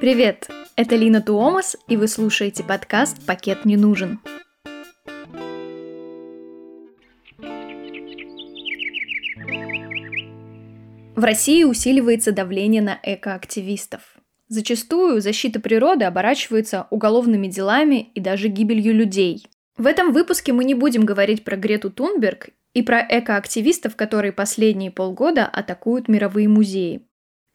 Привет! Это Лина Туомас, и вы слушаете подкаст «Пакет не нужен». В России усиливается давление на экоактивистов. Зачастую защита природы оборачивается уголовными делами и даже гибелью людей. В этом выпуске мы не будем говорить про Грету Тунберг и про экоактивистов, которые последние полгода атакуют мировые музеи.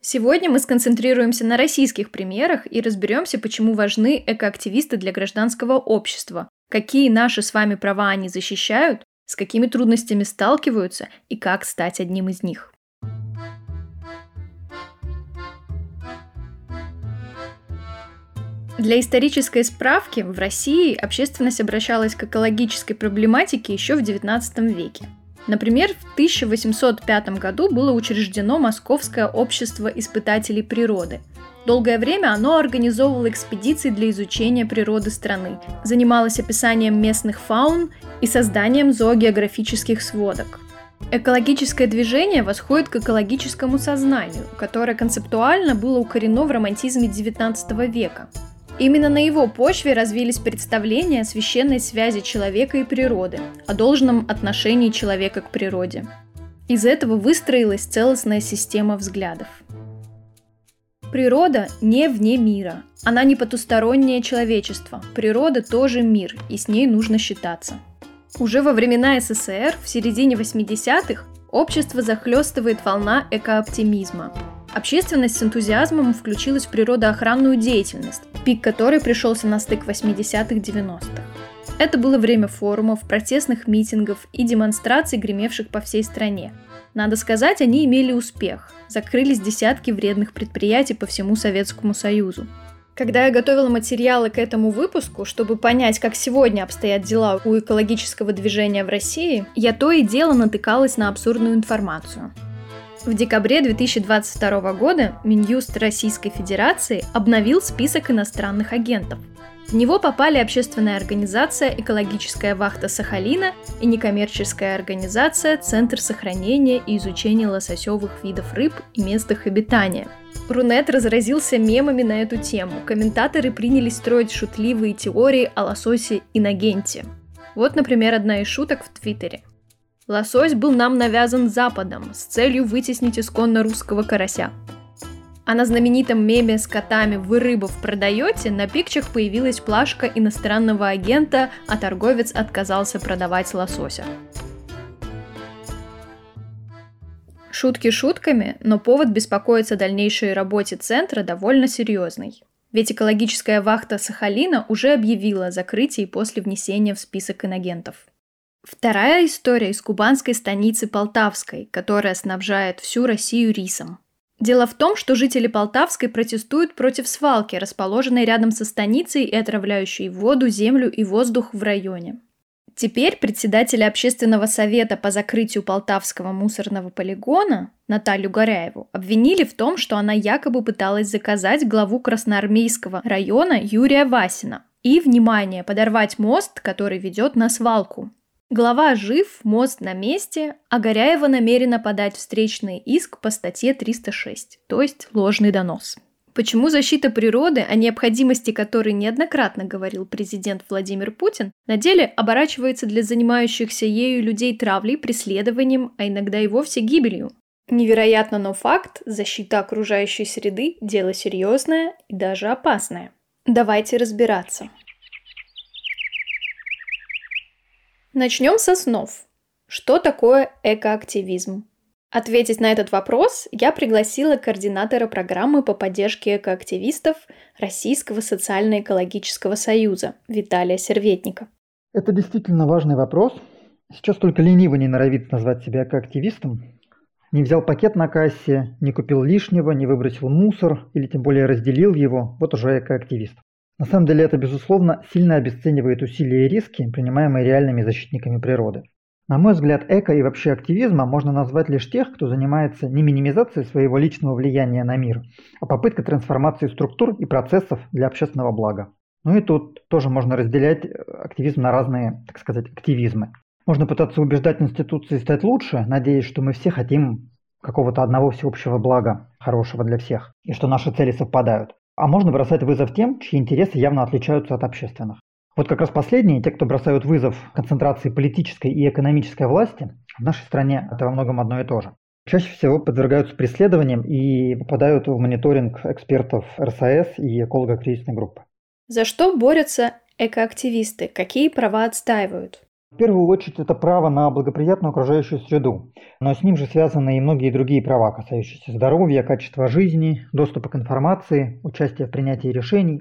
Сегодня мы сконцентрируемся на российских примерах и разберемся, почему важны экоактивисты для гражданского общества, какие наши с вами права они защищают, с какими трудностями сталкиваются и как стать одним из них. Для исторической справки в России общественность обращалась к экологической проблематике еще в XIX веке. Например, в 1805 году было учреждено Московское общество испытателей природы. Долгое время оно организовывало экспедиции для изучения природы страны, занималось описанием местных фаун и созданием зоогеографических сводок. Экологическое движение восходит к экологическому сознанию, которое концептуально было укорено в романтизме XIX века. Именно на его почве развились представления о священной связи человека и природы, о должном отношении человека к природе. Из этого выстроилась целостная система взглядов. Природа не вне мира. Она не потустороннее человечество. Природа тоже мир, и с ней нужно считаться. Уже во времена СССР, в середине 80-х, общество захлестывает волна экооптимизма. Общественность с энтузиазмом включилась в природоохранную деятельность, пик которой пришелся на стык 80-х-90-х. Это было время форумов, протестных митингов и демонстраций, гремевших по всей стране. Надо сказать, они имели успех. Закрылись десятки вредных предприятий по всему Советскому Союзу. Когда я готовила материалы к этому выпуску, чтобы понять, как сегодня обстоят дела у экологического движения в России, я то и дело натыкалась на абсурдную информацию. В декабре 2022 года Минюст Российской Федерации обновил список иностранных агентов. В него попали общественная организация «Экологическая вахта Сахалина» и некоммерческая организация «Центр сохранения и изучения лососевых видов рыб и мест их обитания». Рунет разразился мемами на эту тему. Комментаторы принялись строить шутливые теории о лососе инагенте. Вот, например, одна из шуток в Твиттере – Лосось был нам навязан Западом с целью вытеснить исконно русского карася. А на знаменитом меме с котами «Вы рыбов продаете» на пикчах появилась плашка иностранного агента, а торговец отказался продавать лосося. Шутки шутками, но повод беспокоиться о дальнейшей работе центра довольно серьезный. Ведь экологическая вахта Сахалина уже объявила о закрытии после внесения в список инагентов. Вторая история из кубанской станицы Полтавской, которая снабжает всю Россию рисом. Дело в том, что жители Полтавской протестуют против свалки, расположенной рядом со станицей и отравляющей воду, землю и воздух в районе. Теперь председателя общественного совета по закрытию Полтавского мусорного полигона Наталью Горяеву обвинили в том, что она якобы пыталась заказать главу Красноармейского района Юрия Васина и, внимание, подорвать мост, который ведет на свалку. Глава жив, мост на месте, а Горяева намерена подать встречный иск по статье 306, то есть ложный донос. Почему защита природы, о необходимости которой неоднократно говорил президент Владимир Путин, на деле оборачивается для занимающихся ею людей травлей, преследованием, а иногда и вовсе гибелью? Невероятно, но факт, защита окружающей среды – дело серьезное и даже опасное. Давайте разбираться. Начнем со снов. Что такое экоактивизм? Ответить на этот вопрос я пригласила координатора программы по поддержке экоактивистов Российского социально-экологического союза Виталия Серветника. Это действительно важный вопрос. Сейчас только ленивый не норовит назвать себя экоактивистом. Не взял пакет на кассе, не купил лишнего, не выбросил мусор или тем более разделил его, вот уже экоактивист. На самом деле это, безусловно, сильно обесценивает усилия и риски, принимаемые реальными защитниками природы. На мой взгляд, эко и вообще активизма можно назвать лишь тех, кто занимается не минимизацией своего личного влияния на мир, а попыткой трансформации структур и процессов для общественного блага. Ну и тут тоже можно разделять э, активизм на разные, так сказать, активизмы. Можно пытаться убеждать институции стать лучше, надеясь, что мы все хотим какого-то одного всеобщего блага, хорошего для всех, и что наши цели совпадают. А можно бросать вызов тем, чьи интересы явно отличаются от общественных. Вот как раз последние, те, кто бросают вызов концентрации политической и экономической власти, в нашей стране это во многом одно и то же. Чаще всего подвергаются преследованиям и попадают в мониторинг экспертов РСАС и эколого-кризисной группы. За что борются экоактивисты? Какие права отстаивают? В первую очередь это право на благоприятную окружающую среду, но с ним же связаны и многие другие права, касающиеся здоровья, качества жизни, доступа к информации, участия в принятии решений.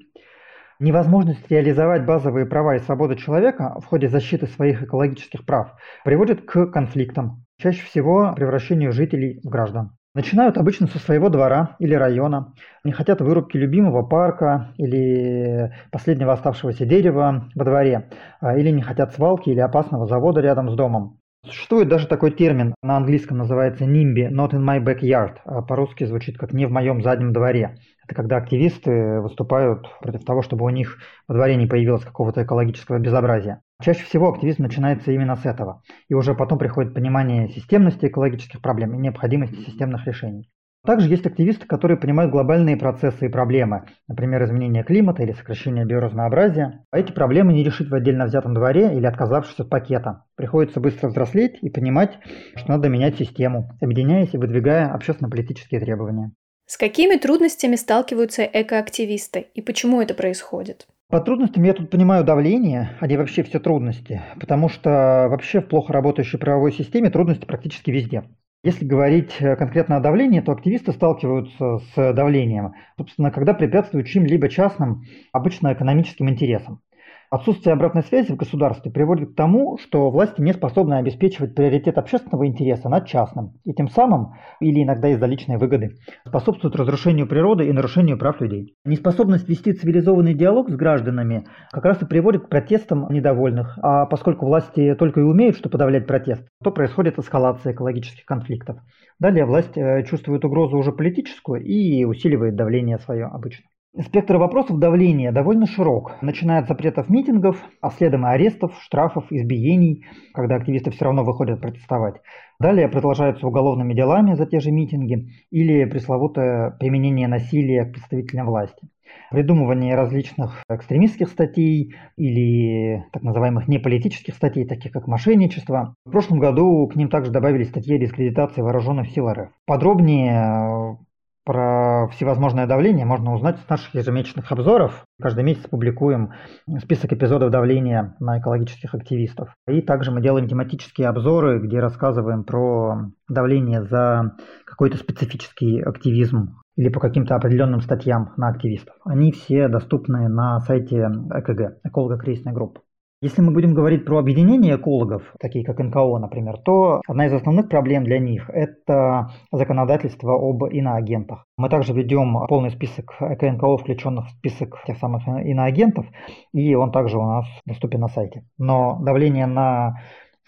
Невозможность реализовать базовые права и свободы человека в ходе защиты своих экологических прав приводит к конфликтам, чаще всего превращению жителей в граждан. Начинают обычно со своего двора или района. Не хотят вырубки любимого парка или последнего оставшегося дерева во дворе, а, или не хотят свалки или опасного завода рядом с домом. Существует даже такой термин, на английском называется NIMBY, not in my backyard, а по-русски звучит как «не в моем заднем дворе». Это когда активисты выступают против того, чтобы у них во дворе не появилось какого-то экологического безобразия. Чаще всего активизм начинается именно с этого, и уже потом приходит понимание системности экологических проблем и необходимости системных решений. Также есть активисты, которые понимают глобальные процессы и проблемы, например, изменение климата или сокращение биоразнообразия. А эти проблемы не решить в отдельно взятом дворе или отказавшись от пакета. Приходится быстро взрослеть и понимать, что надо менять систему, объединяясь и выдвигая общественно-политические требования. С какими трудностями сталкиваются экоактивисты и почему это происходит? По трудностям я тут понимаю давление, а не вообще все трудности, потому что вообще в плохо работающей правовой системе трудности практически везде. Если говорить э, конкретно о давлении, то активисты сталкиваются с давлением, собственно, когда препятствуют чьим-либо частным, обычно экономическим интересам. Отсутствие обратной связи в государстве приводит к тому, что власти не способны обеспечивать приоритет общественного интереса над частным, и тем самым, или иногда из-за личной выгоды, способствуют разрушению природы и нарушению прав людей. Неспособность вести цивилизованный диалог с гражданами как раз и приводит к протестам недовольных, а поскольку власти только и умеют, что подавлять протест, то происходит эскалация экологических конфликтов. Далее власть э, чувствует угрозу уже политическую и усиливает давление свое обычно. Спектр вопросов давления довольно широк, начиная от запретов митингов, а следом и арестов, штрафов, избиений, когда активисты все равно выходят протестовать. Далее продолжаются уголовными делами за те же митинги или пресловутое применение насилия к представителям власти. Придумывание различных экстремистских статей или так называемых неполитических статей, таких как мошенничество. В прошлом году к ним также добавили статьи о дискредитации вооруженных сил РФ. Подробнее про всевозможное давление можно узнать с наших ежемесячных обзоров. Каждый месяц публикуем список эпизодов давления на экологических активистов. И также мы делаем тематические обзоры, где рассказываем про давление за какой-то специфический активизм или по каким-то определенным статьям на активистов. Они все доступны на сайте ЭКГ, эколого-кризисной группы. Если мы будем говорить про объединение экологов, такие как НКО, например, то одна из основных проблем для них – это законодательство об иноагентах. Мы также ведем полный список эко-НКО, включенных в список тех самых иноагентов, и он также у нас доступен на сайте. Но давление на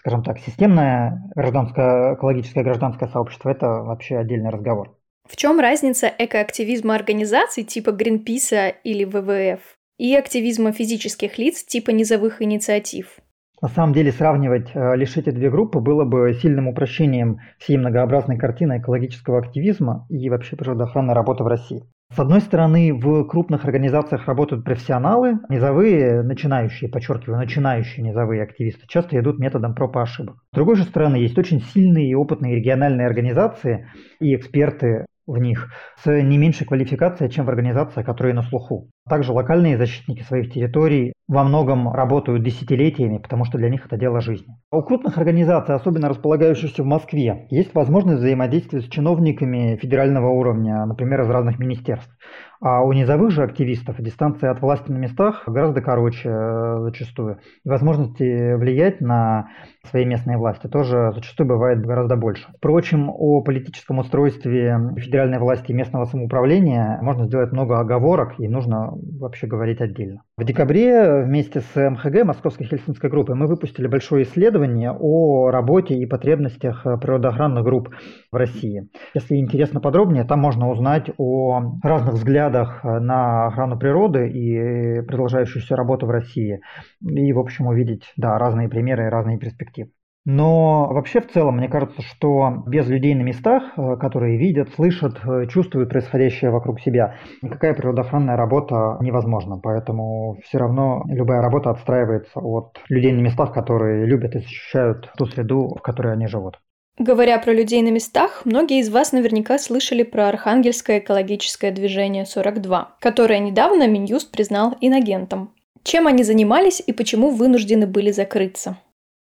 скажем так, системное гражданское, экологическое гражданское сообщество – это вообще отдельный разговор. В чем разница экоактивизма организаций типа Гринписа или ВВФ и активизма физических лиц типа низовых инициатив. На самом деле сравнивать э, лишь эти две группы было бы сильным упрощением всей многообразной картины экологического активизма и вообще природоохранной работы в России. С одной стороны, в крупных организациях работают профессионалы, низовые, начинающие, подчеркиваю, начинающие низовые активисты часто идут методом проб и ошибок. С другой же стороны, есть очень сильные и опытные региональные организации и эксперты в них с не меньшей квалификацией, чем в организациях, которые на слуху. Также локальные защитники своих территорий во многом работают десятилетиями, потому что для них это дело жизни. А у крупных организаций, особенно располагающихся в Москве, есть возможность взаимодействия с чиновниками федерального уровня, например, из разных министерств. А у низовых же активистов дистанция от власти на местах гораздо короче э, зачастую. И возможности влиять на свои местные власти тоже зачастую бывает гораздо больше. Впрочем, о политическом устройстве федеральной власти и местного самоуправления можно сделать много оговорок, и нужно вообще говорить отдельно. В декабре вместе с МХГ, Московской Хельсинской группой, мы выпустили большое исследование о работе и потребностях природоохранных групп в России. Если интересно подробнее, там можно узнать о разных взглядах на охрану природы и продолжающуюся работу в России. И, в общем, увидеть да, разные примеры и разные перспективы. Но вообще в целом, мне кажется, что без людей на местах, э, которые видят, слышат, э, чувствуют происходящее вокруг себя, никакая природоохранная работа невозможна. Поэтому все равно любая работа отстраивается от людей на местах, которые любят и защищают ту среду, в которой они живут. Говоря про людей на местах, многие из вас наверняка слышали про Архангельское экологическое движение 42, которое недавно Минюст признал инагентом. Чем они занимались и почему вынуждены были закрыться?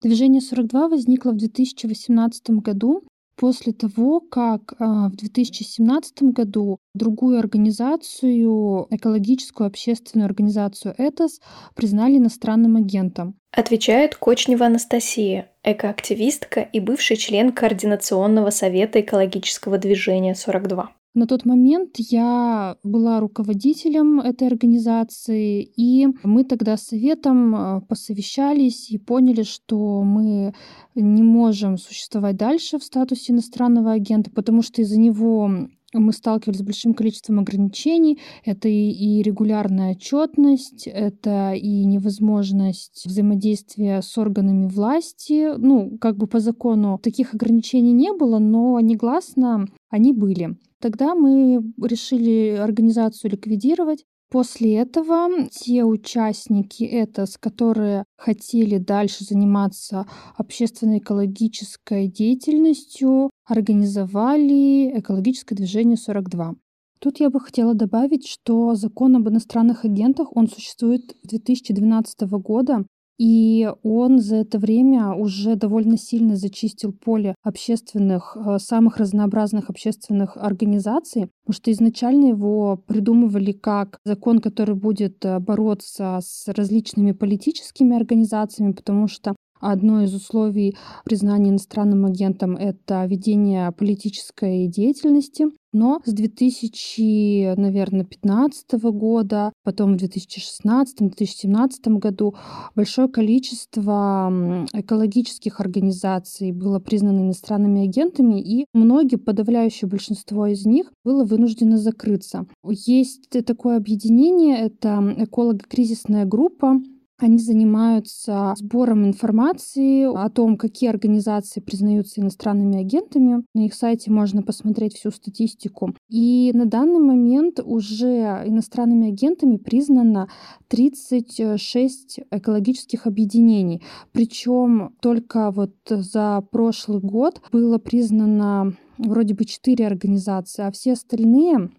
Движение 42 возникло в 2018 году после того, как а, в 2017 году другую организацию, экологическую общественную организацию ЭТОС, признали иностранным агентом. Отвечает Кочнева Анастасия, экоактивистка и бывший член Координационного совета экологического движения 42. На тот момент я была руководителем этой организации, и мы тогда с советом э, посовещались и поняли, что мы не можем существовать дальше в статусе иностранного агента, потому что из-за него мы сталкивались с большим количеством ограничений. Это и, и регулярная отчетность, это и невозможность взаимодействия с органами власти. Ну, как бы по закону таких ограничений не было, но негласно они были. Тогда мы решили организацию ликвидировать. После этого те участники ЭТОС, которые хотели дальше заниматься общественно-экологической деятельностью, организовали экологическое движение 42. Тут я бы хотела добавить, что закон об иностранных агентах, он существует с 2012 года, и он за это время уже довольно сильно зачистил поле общественных, э, самых разнообразных общественных организаций, потому что изначально его придумывали как закон, который будет э, бороться с различными политическими организациями, потому что Одно из условий признания иностранным агентом — это ведение политической деятельности. Но с 2015 года, потом в 2016-2017 году большое количество экологических организаций было признано иностранными агентами, и многие, подавляющее большинство из них, было вынуждено закрыться. Есть такое объединение, это эколого-кризисная группа, они занимаются сбором информации о том, какие организации признаются иностранными агентами. На их сайте можно посмотреть всю статистику. И на данный момент уже иностранными агентами признано 36 экологических объединений. Причем только вот за прошлый год было признано вроде бы 4 организации, а все остальные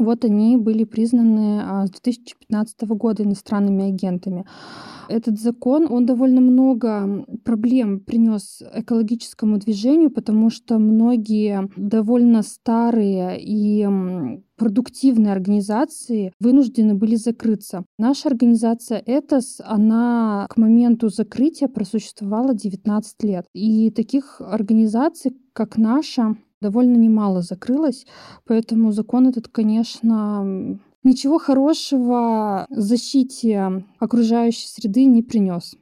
вот они были признаны а, с 2015 года иностранными агентами. Этот закон, он довольно много проблем принес экологическому движению, потому что многие довольно старые и продуктивные организации вынуждены были закрыться. Наша организация ЭТОС, она к моменту закрытия просуществовала 19 лет. И таких организаций, как наша, довольно немало закрылось, поэтому закон этот, конечно, ничего хорошего защите окружающей среды не принес.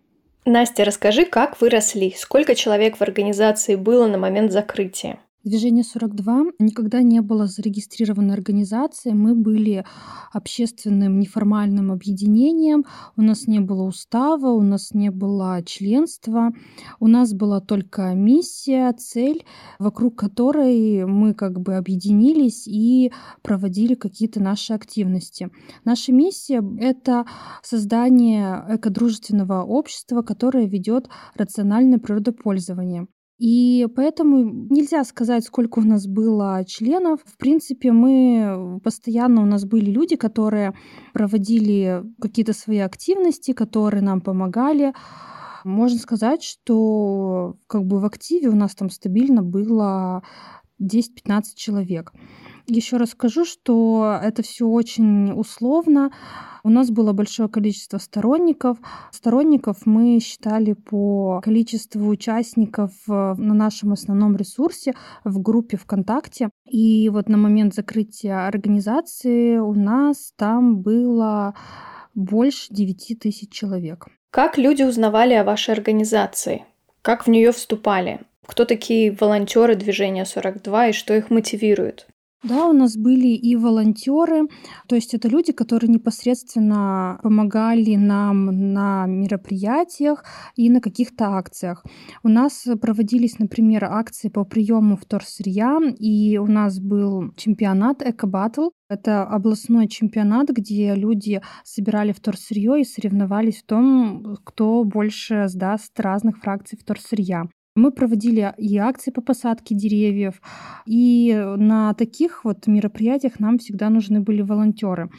Настя, расскажи, как вы росли? Сколько человек в организации было на момент закрытия? Движение 42 никогда не было зарегистрированной организацией. Мы были общественным неформальным объединением. У нас не было устава, у нас не было членства. У нас была только миссия, цель, вокруг которой мы как бы объединились и проводили какие-то наши активности. Наша миссия — это создание экодружественного общества, которое ведет рациональное природопользование. И поэтому нельзя сказать, сколько у нас было членов. В принципе, мы постоянно у нас были люди, которые проводили какие-то свои активности, которые нам помогали. Можно сказать, что как бы в активе у нас там стабильно было 10-15 человек. Еще раз скажу, что это все очень условно. У нас было большое количество сторонников. Сторонников мы считали по количеству участников на нашем основном ресурсе в группе ВКонтакте. И вот на момент закрытия организации у нас там было больше 9 тысяч человек. Как люди узнавали о вашей организации? Как в нее вступали? Кто такие волонтеры движения 42 и что их мотивирует? Да, у нас были и волонтеры, то есть это люди, которые непосредственно помогали нам на мероприятиях и на каких-то акциях. У нас проводились, например, акции по приему вторсырья, и у нас был чемпионат Эко-баттл. Это областной чемпионат, где люди собирали вторсырье и соревновались в том, кто больше сдаст разных фракций вторсырья. Мы проводили и акции по посадке деревьев, и на таких вот мероприятиях нам всегда нужны были волонтеры.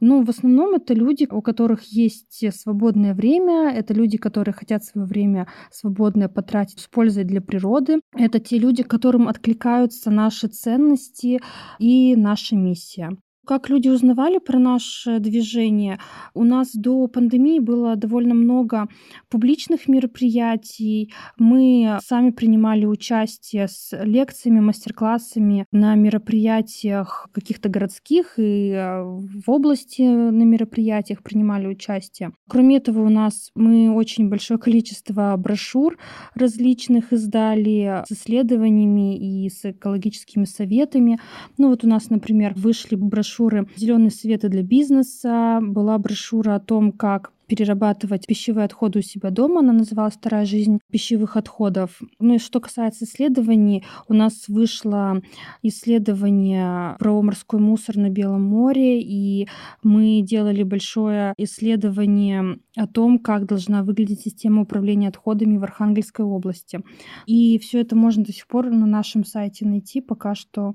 Но в основном это люди, у которых есть свободное время, это люди, которые хотят свое время свободное потратить с пользой для природы. Это те люди, которым откликаются наши ценности и наша миссия. Как люди узнавали про наше движение? У нас до пандемии было довольно много публичных мероприятий. Мы сами принимали участие с лекциями, мастер-классами на мероприятиях каких-то городских и э, в области на мероприятиях принимали участие. Кроме этого, у нас мы очень большое количество брошюр различных издали с исследованиями и с экологическими советами. Ну вот у нас, например, вышли брошюры брошюры «Зеленые светы для бизнеса», была брошюра о том, как перерабатывать пищевые отходы у себя дома. Она называлась «Вторая жизнь пищевых отходов». Ну и что касается исследований, у нас вышло исследование про морской мусор на Белом море, и мы делали большое исследование о том, как должна выглядеть система управления отходами в Архангельской области. И все это можно до сих пор на нашем сайте найти, пока что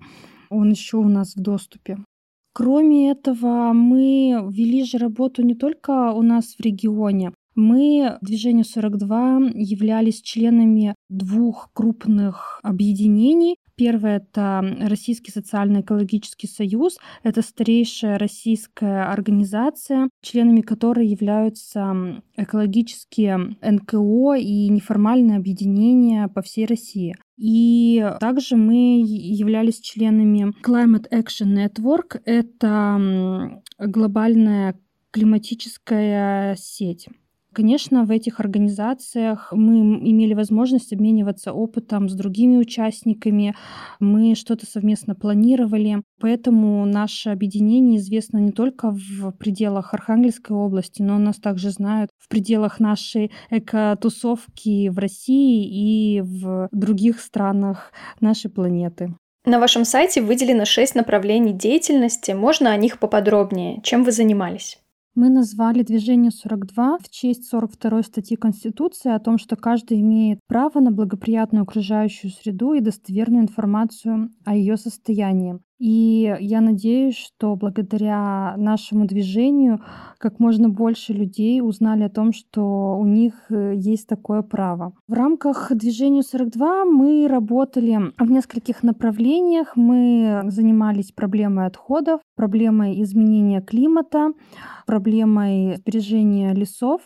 он еще у нас в доступе. Кроме этого, мы вели же работу не только у нас в регионе. Мы, движение 42, являлись членами двух крупных объединений. Первое – это Российский социально-экологический союз. Это старейшая российская организация, членами которой являются экологические НКО и неформальные объединения по всей России. И также мы являлись членами Climate Action Network. Это глобальная климатическая сеть. Конечно, в этих организациях мы имели возможность обмениваться опытом с другими участниками, мы что-то совместно планировали, поэтому наше объединение известно не только в пределах Архангельской области, но нас также знают в пределах нашей экотусовки в России и в других странах нашей планеты. На вашем сайте выделено шесть направлений деятельности. Можно о них поподробнее? Чем вы занимались? Мы назвали движение 42 в честь 42 статьи Конституции о том, что каждый имеет право на благоприятную окружающую среду и достоверную информацию о ее состоянии. И я надеюсь, что благодаря нашему движению как можно больше людей узнали о том, что у них э, есть такое право. В рамках движения 42 мы работали в нескольких направлениях. Мы занимались проблемой отходов, проблемой изменения климата, проблемой сбережения лесов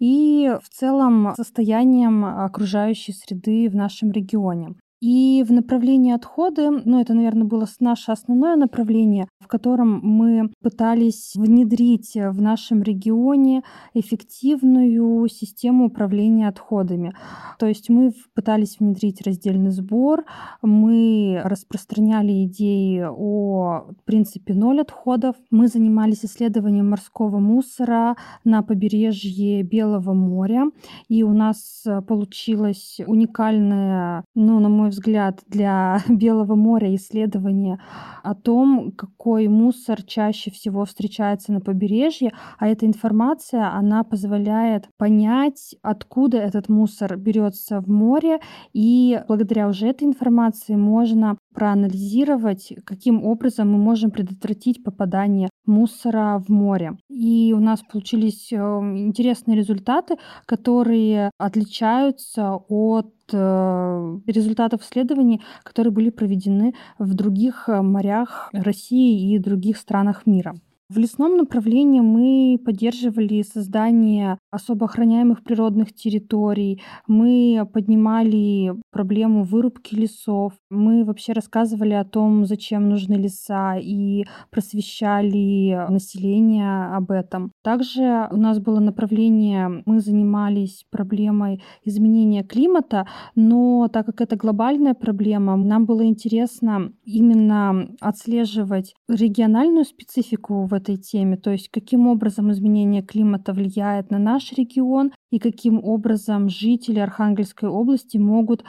и в целом состоянием окружающей среды в нашем регионе. И в направлении отходы, ну это, наверное, было наше основное направление, в котором мы пытались внедрить в нашем регионе эффективную систему управления отходами. То есть мы пытались внедрить раздельный сбор, мы распространяли идеи о принципе ноль отходов, мы занимались исследованием морского мусора на побережье Белого моря, и у нас получилось уникальное, ну, на мой мой взгляд, для Белого моря исследование о том, какой мусор чаще всего встречается на побережье, а эта информация, она позволяет понять, откуда этот мусор берется в море, и благодаря уже этой информации можно проанализировать, каким образом мы можем предотвратить попадание мусора в море. И у нас получились э, интересные результаты, которые отличаются от э, результатов исследований, которые были проведены в других э, морях России и других странах мира. В лесном направлении мы поддерживали создание особо охраняемых природных территорий, мы поднимали проблему вырубки лесов, мы вообще рассказывали о том, зачем нужны леса и просвещали население об этом. Также у нас было направление, мы занимались проблемой изменения климата, но так как это глобальная проблема, нам было интересно именно отслеживать региональную специфику в этой теме, то есть каким образом изменение климата влияет на наш регион и каким образом жители Архангельской области могут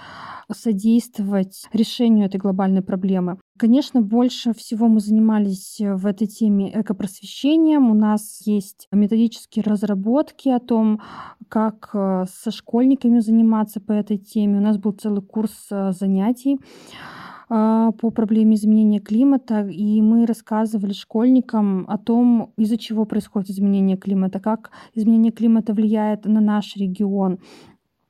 содействовать решению этой глобальной проблемы. Конечно, больше всего мы занимались в этой теме экопросвещением. У нас есть методические разработки о том, как э, со школьниками заниматься по этой теме. У нас был целый курс э, занятий а, по проблеме изменения климата, и мы рассказывали школьникам о том, из-за чего происходит изменение климата, как изменение климата влияет на наш регион,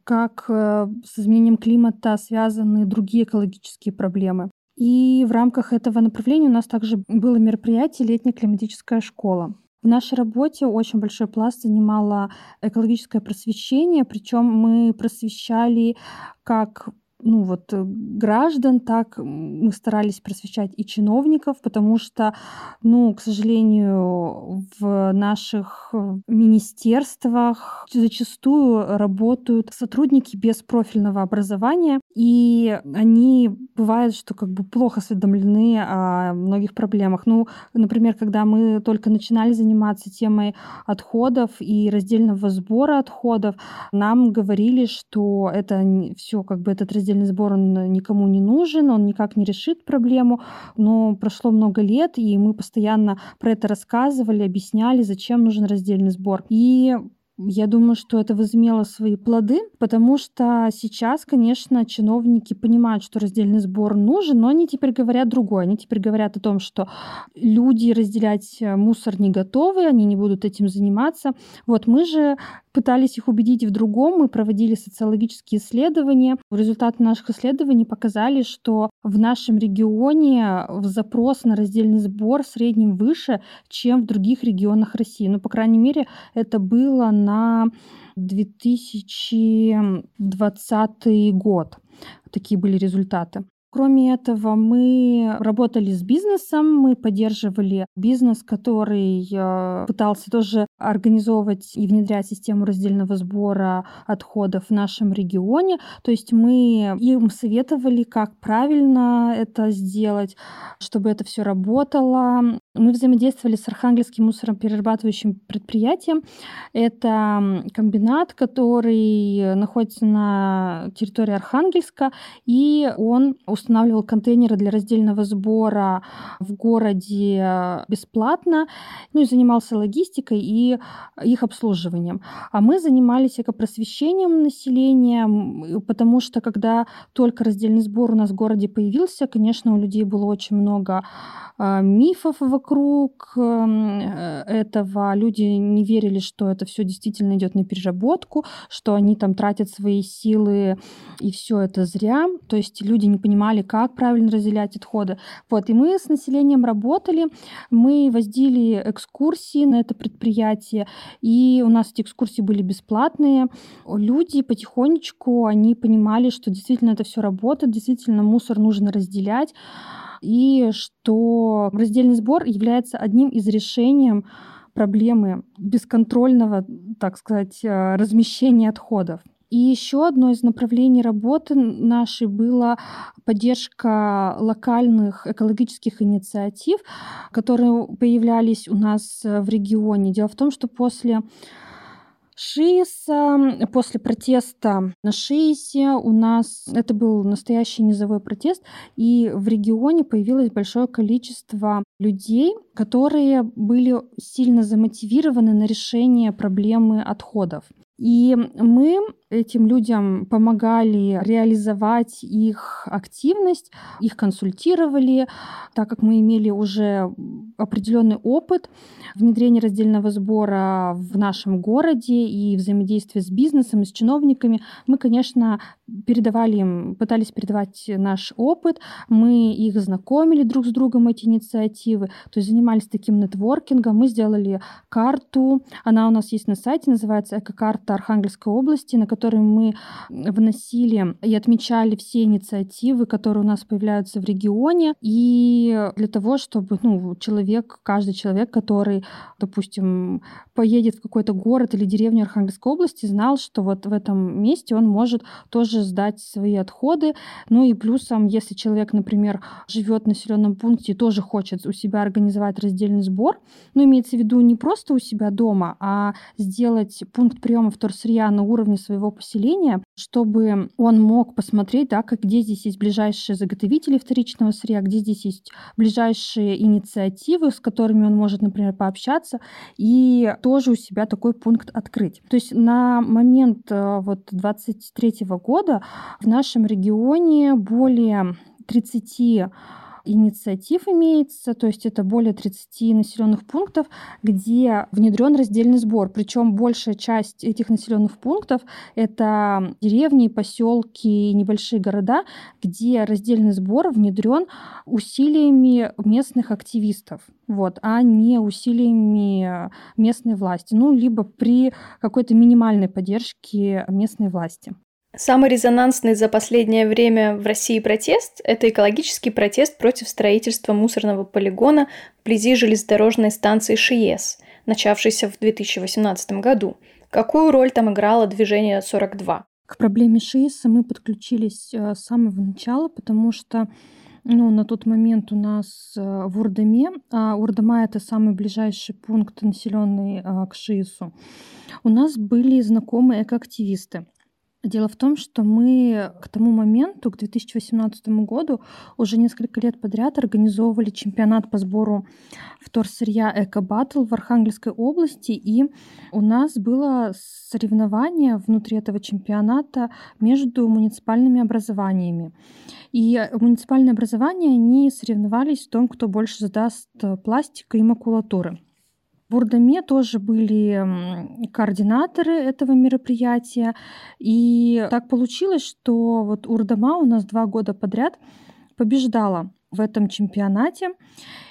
как э, с изменением климата связаны другие экологические проблемы. И в рамках этого направления у нас также было мероприятие «Летняя климатическая школа». В нашей работе очень большой пласт занимало экологическое просвещение, причем мы просвещали как ну вот э, граждан, так мы старались просвещать и чиновников, потому что, ну, к сожалению, в наших э, министерствах зачастую работают сотрудники без профильного образования, и они бывает, что как бы плохо осведомлены о многих проблемах. Ну, например, когда мы только начинали заниматься темой отходов и раздельного сбора отходов, нам говорили, что это все как бы этот раздел раздельный сбор, он никому не нужен, он никак не решит проблему, но прошло много лет, и мы постоянно про это рассказывали, объясняли, зачем нужен раздельный сбор. И я думаю, что это возымело свои плоды, потому что сейчас, конечно, чиновники понимают, что раздельный сбор нужен, но они теперь говорят другое. Они теперь говорят о том, что люди разделять э, мусор не готовы, они не будут этим заниматься. Вот мы же пытались их убедить в другом. Мы проводили социологические исследования. Результаты наших исследований показали, что в нашем регионе запрос на раздельный сбор в среднем выше, чем в других регионах России. Ну, по крайней мере, это было на 2020 год. Такие были результаты. Кроме этого, мы работали с бизнесом, мы поддерживали бизнес, который э, пытался тоже организовывать и внедрять систему раздельного сбора отходов в нашем регионе. То есть мы им советовали, как правильно это сделать, чтобы это все работало. Мы взаимодействовали с Архангельским мусороперерабатывающим предприятием. Это комбинат, который находится на территории Архангельска, и он устанавливал контейнеры для раздельного сбора в городе бесплатно, ну и занимался логистикой и их обслуживанием. А мы занимались экопросвещением населения, потому что когда только раздельный сбор у нас в городе появился, конечно, у людей было очень много а, мифов вокруг эм, э, этого. Люди не верили, что это все действительно идет на переработку, что они там тратят свои силы и все это зря. То есть люди не понимали, как правильно разделять отходы. Вот, и мы с населением работали, мы воздили экскурсии на это предприятие, и у нас эти экскурсии были бесплатные. Люди потихонечку, они понимали, что действительно это все работает, действительно мусор нужно разделять и что раздельный сбор является одним из решений проблемы бесконтрольного, так сказать, э, размещения отходов. И еще одно из направлений работы нашей была поддержка локальных экологических инициатив, которые появлялись у нас в регионе. Дело в том, что после ШИСа. После протеста на ШИСе у нас это был настоящий низовой протест, и в регионе появилось большое количество людей, которые были сильно замотивированы на решение проблемы отходов. И мы этим людям помогали реализовать их активность, их консультировали, так как мы имели уже определенный опыт внедрения раздельного сбора в нашем городе и взаимодействия с бизнесом и с чиновниками, мы, конечно, передавали им, пытались передавать наш опыт, мы их знакомили друг с другом, эти инициативы, то есть занимались таким нетворкингом, мы сделали карту, она у нас есть на сайте, называется «Эко-карта Архангельской области», на которой мы вносили и отмечали все инициативы, которые у нас появляются в регионе, и для того, чтобы ну, человек, каждый человек, который, допустим, поедет в какой-то город или деревню Архангельской области, знал, что вот в этом месте он может тоже сдать свои отходы. Ну и плюсом, если человек, например, живет в населенном пункте и тоже хочет у себя организовать раздельный сбор, ну, имеется в виду не просто у себя дома, а сделать пункт приема вторсырья на уровне своего поселения, чтобы он мог посмотреть, да, как, где здесь есть ближайшие заготовители вторичного сырья, где здесь есть ближайшие инициативы, с которыми он может, например, пообщаться, и тоже у себя такой пункт открыть. То есть на момент э, вот 23 года в нашем регионе более 30 инициатив имеется, то есть это более 30 населенных пунктов, где внедрен раздельный сбор. Причем большая часть этих населенных пунктов это деревни, поселки, небольшие города, где раздельный сбор внедрен усилиями местных активистов, вот, а не усилиями местной власти, ну, либо при какой-то минимальной поддержке местной власти. Самый резонансный за последнее время в России протест – это экологический протест против строительства мусорного полигона вблизи железнодорожной станции ШИЕС, начавшийся в 2018 году. Какую роль там играло движение 42? К проблеме ШИЕСа мы подключились э, с самого начала, потому что ну, на тот момент у нас э, в Урдаме, а Урдама это самый ближайший пункт населенный э, к ШИИСу, у нас были знакомые экоактивисты. Дело в том, что мы к тому моменту, к 2018 году, уже несколько лет подряд организовывали чемпионат по сбору вторсырья «Эко-баттл» в Архангельской области, и у нас было соревнование внутри этого чемпионата между муниципальными образованиями. И муниципальные образования, они соревновались в том, кто больше задаст пластика и макулатуры. В Урдаме тоже были координаторы этого мероприятия. И так получилось, что вот Урдама у нас два года подряд побеждала в этом чемпионате.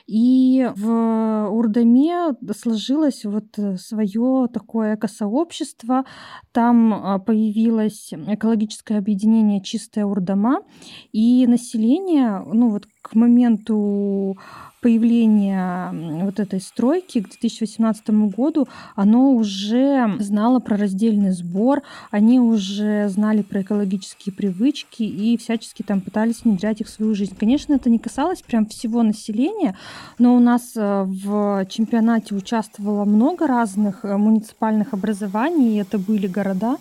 И в Урдаме сложилось вот свое такое экосообщество. Там а, появилось экологическое объединение «Чистая Урдама». И население, ну вот к моменту появления вот этой стройки к 2018 году, оно уже знало про раздельный сбор, они уже знали про экологические привычки и всячески там пытались внедрять их в свою жизнь. Конечно, это не касалось прям всего населения, но у нас э, в чемпионате участвовало много разных э, муниципальных образований, это были города,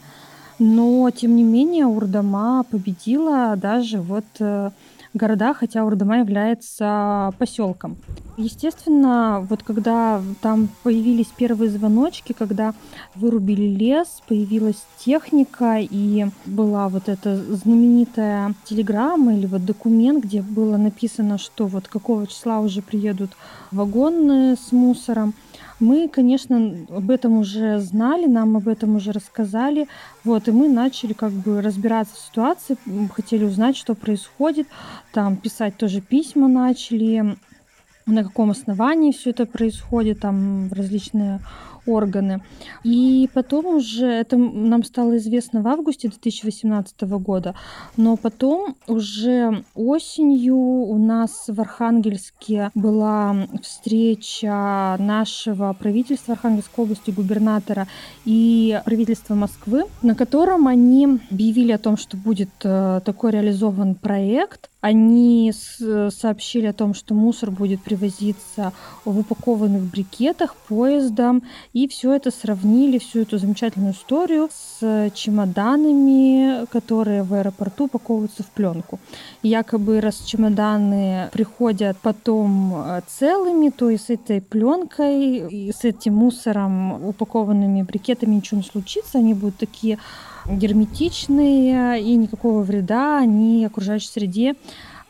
но тем не менее Урдама победила даже вот э, города, хотя Урдама является поселком. Естественно, вот когда там появились первые звоночки, когда вырубили лес, появилась техника и была вот эта знаменитая телеграмма или вот документ, где было написано, что вот какого числа уже приедут вагоны с мусором. Мы, конечно, об этом уже знали, нам об этом уже рассказали. Вот, и мы начали как бы разбираться в ситуации, хотели узнать, что происходит, там писать тоже письма начали, на каком основании все это происходит, там различные органы. И потом уже, это нам стало известно в августе 2018 года, но потом уже осенью у нас в Архангельске была встреча нашего правительства Архангельской области, губернатора и правительства Москвы, на котором они объявили о том, что будет э, такой реализован проект они сообщили о том, что мусор будет привозиться в упакованных брикетах поездом, И все это сравнили, всю эту замечательную историю с чемоданами, которые в аэропорту упаковываются в пленку. Якобы раз чемоданы приходят потом э, целыми, то и с этой пленкой, и с этим мусором, упакованными брикетами ничего не случится, они будут такие герметичные, и никакого вреда они окружающей среде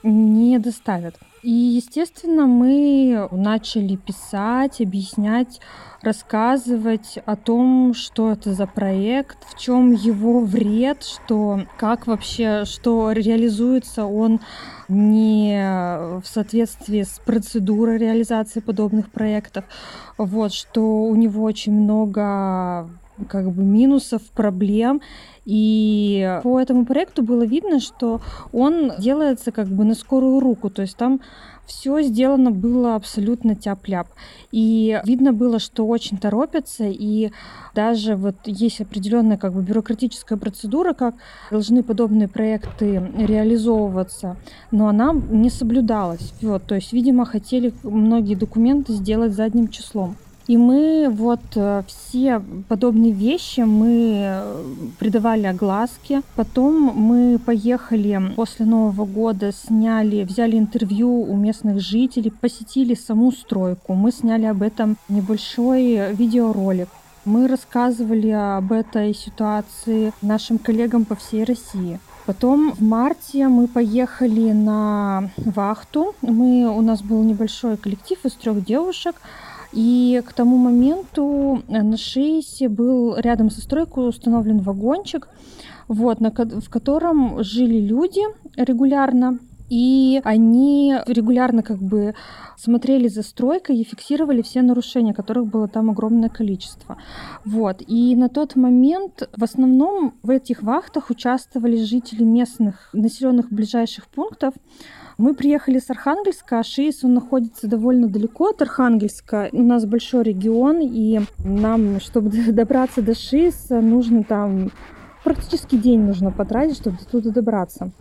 не доставят. И, естественно, мы начали писать, объяснять, рассказывать о том, что это за проект, в чем его вред, что как вообще, что реализуется он не в соответствии с процедурой реализации подобных проектов, вот, что у него очень много как бы минусов, проблем. И по этому проекту было видно, что он делается как бы на скорую руку. То есть там все сделано было абсолютно тяп-ляп. И видно было, что очень торопятся, и даже вот есть определенная как бы бюрократическая процедура, как должны подобные проекты реализовываться, но она не соблюдалась. Вот, то есть, видимо, хотели многие документы сделать задним числом. И мы вот э, все подобные вещи мы э, придавали огласке. Потом мы поехали после Нового года, сняли, взяли интервью у местных жителей, посетили саму стройку. Мы сняли об этом небольшой видеоролик. Мы рассказывали об этой ситуации нашим коллегам по всей России. Потом в марте мы поехали на вахту. Мы, у нас был небольшой коллектив из трех девушек. И к тому моменту на Шейсе был рядом со стройкой установлен вагончик, вот, на, в котором жили люди регулярно. И они регулярно как бы смотрели за стройкой и фиксировали все нарушения, которых было там огромное количество. Вот. И на тот момент в основном в этих вахтах участвовали жители местных населенных ближайших пунктов, мы приехали с Архангельска, а Шиис, он находится довольно далеко от Архангельска. У нас большой регион, и нам, чтобы добраться до Шииса, нужно там практически день нужно потратить, чтобы туда добраться.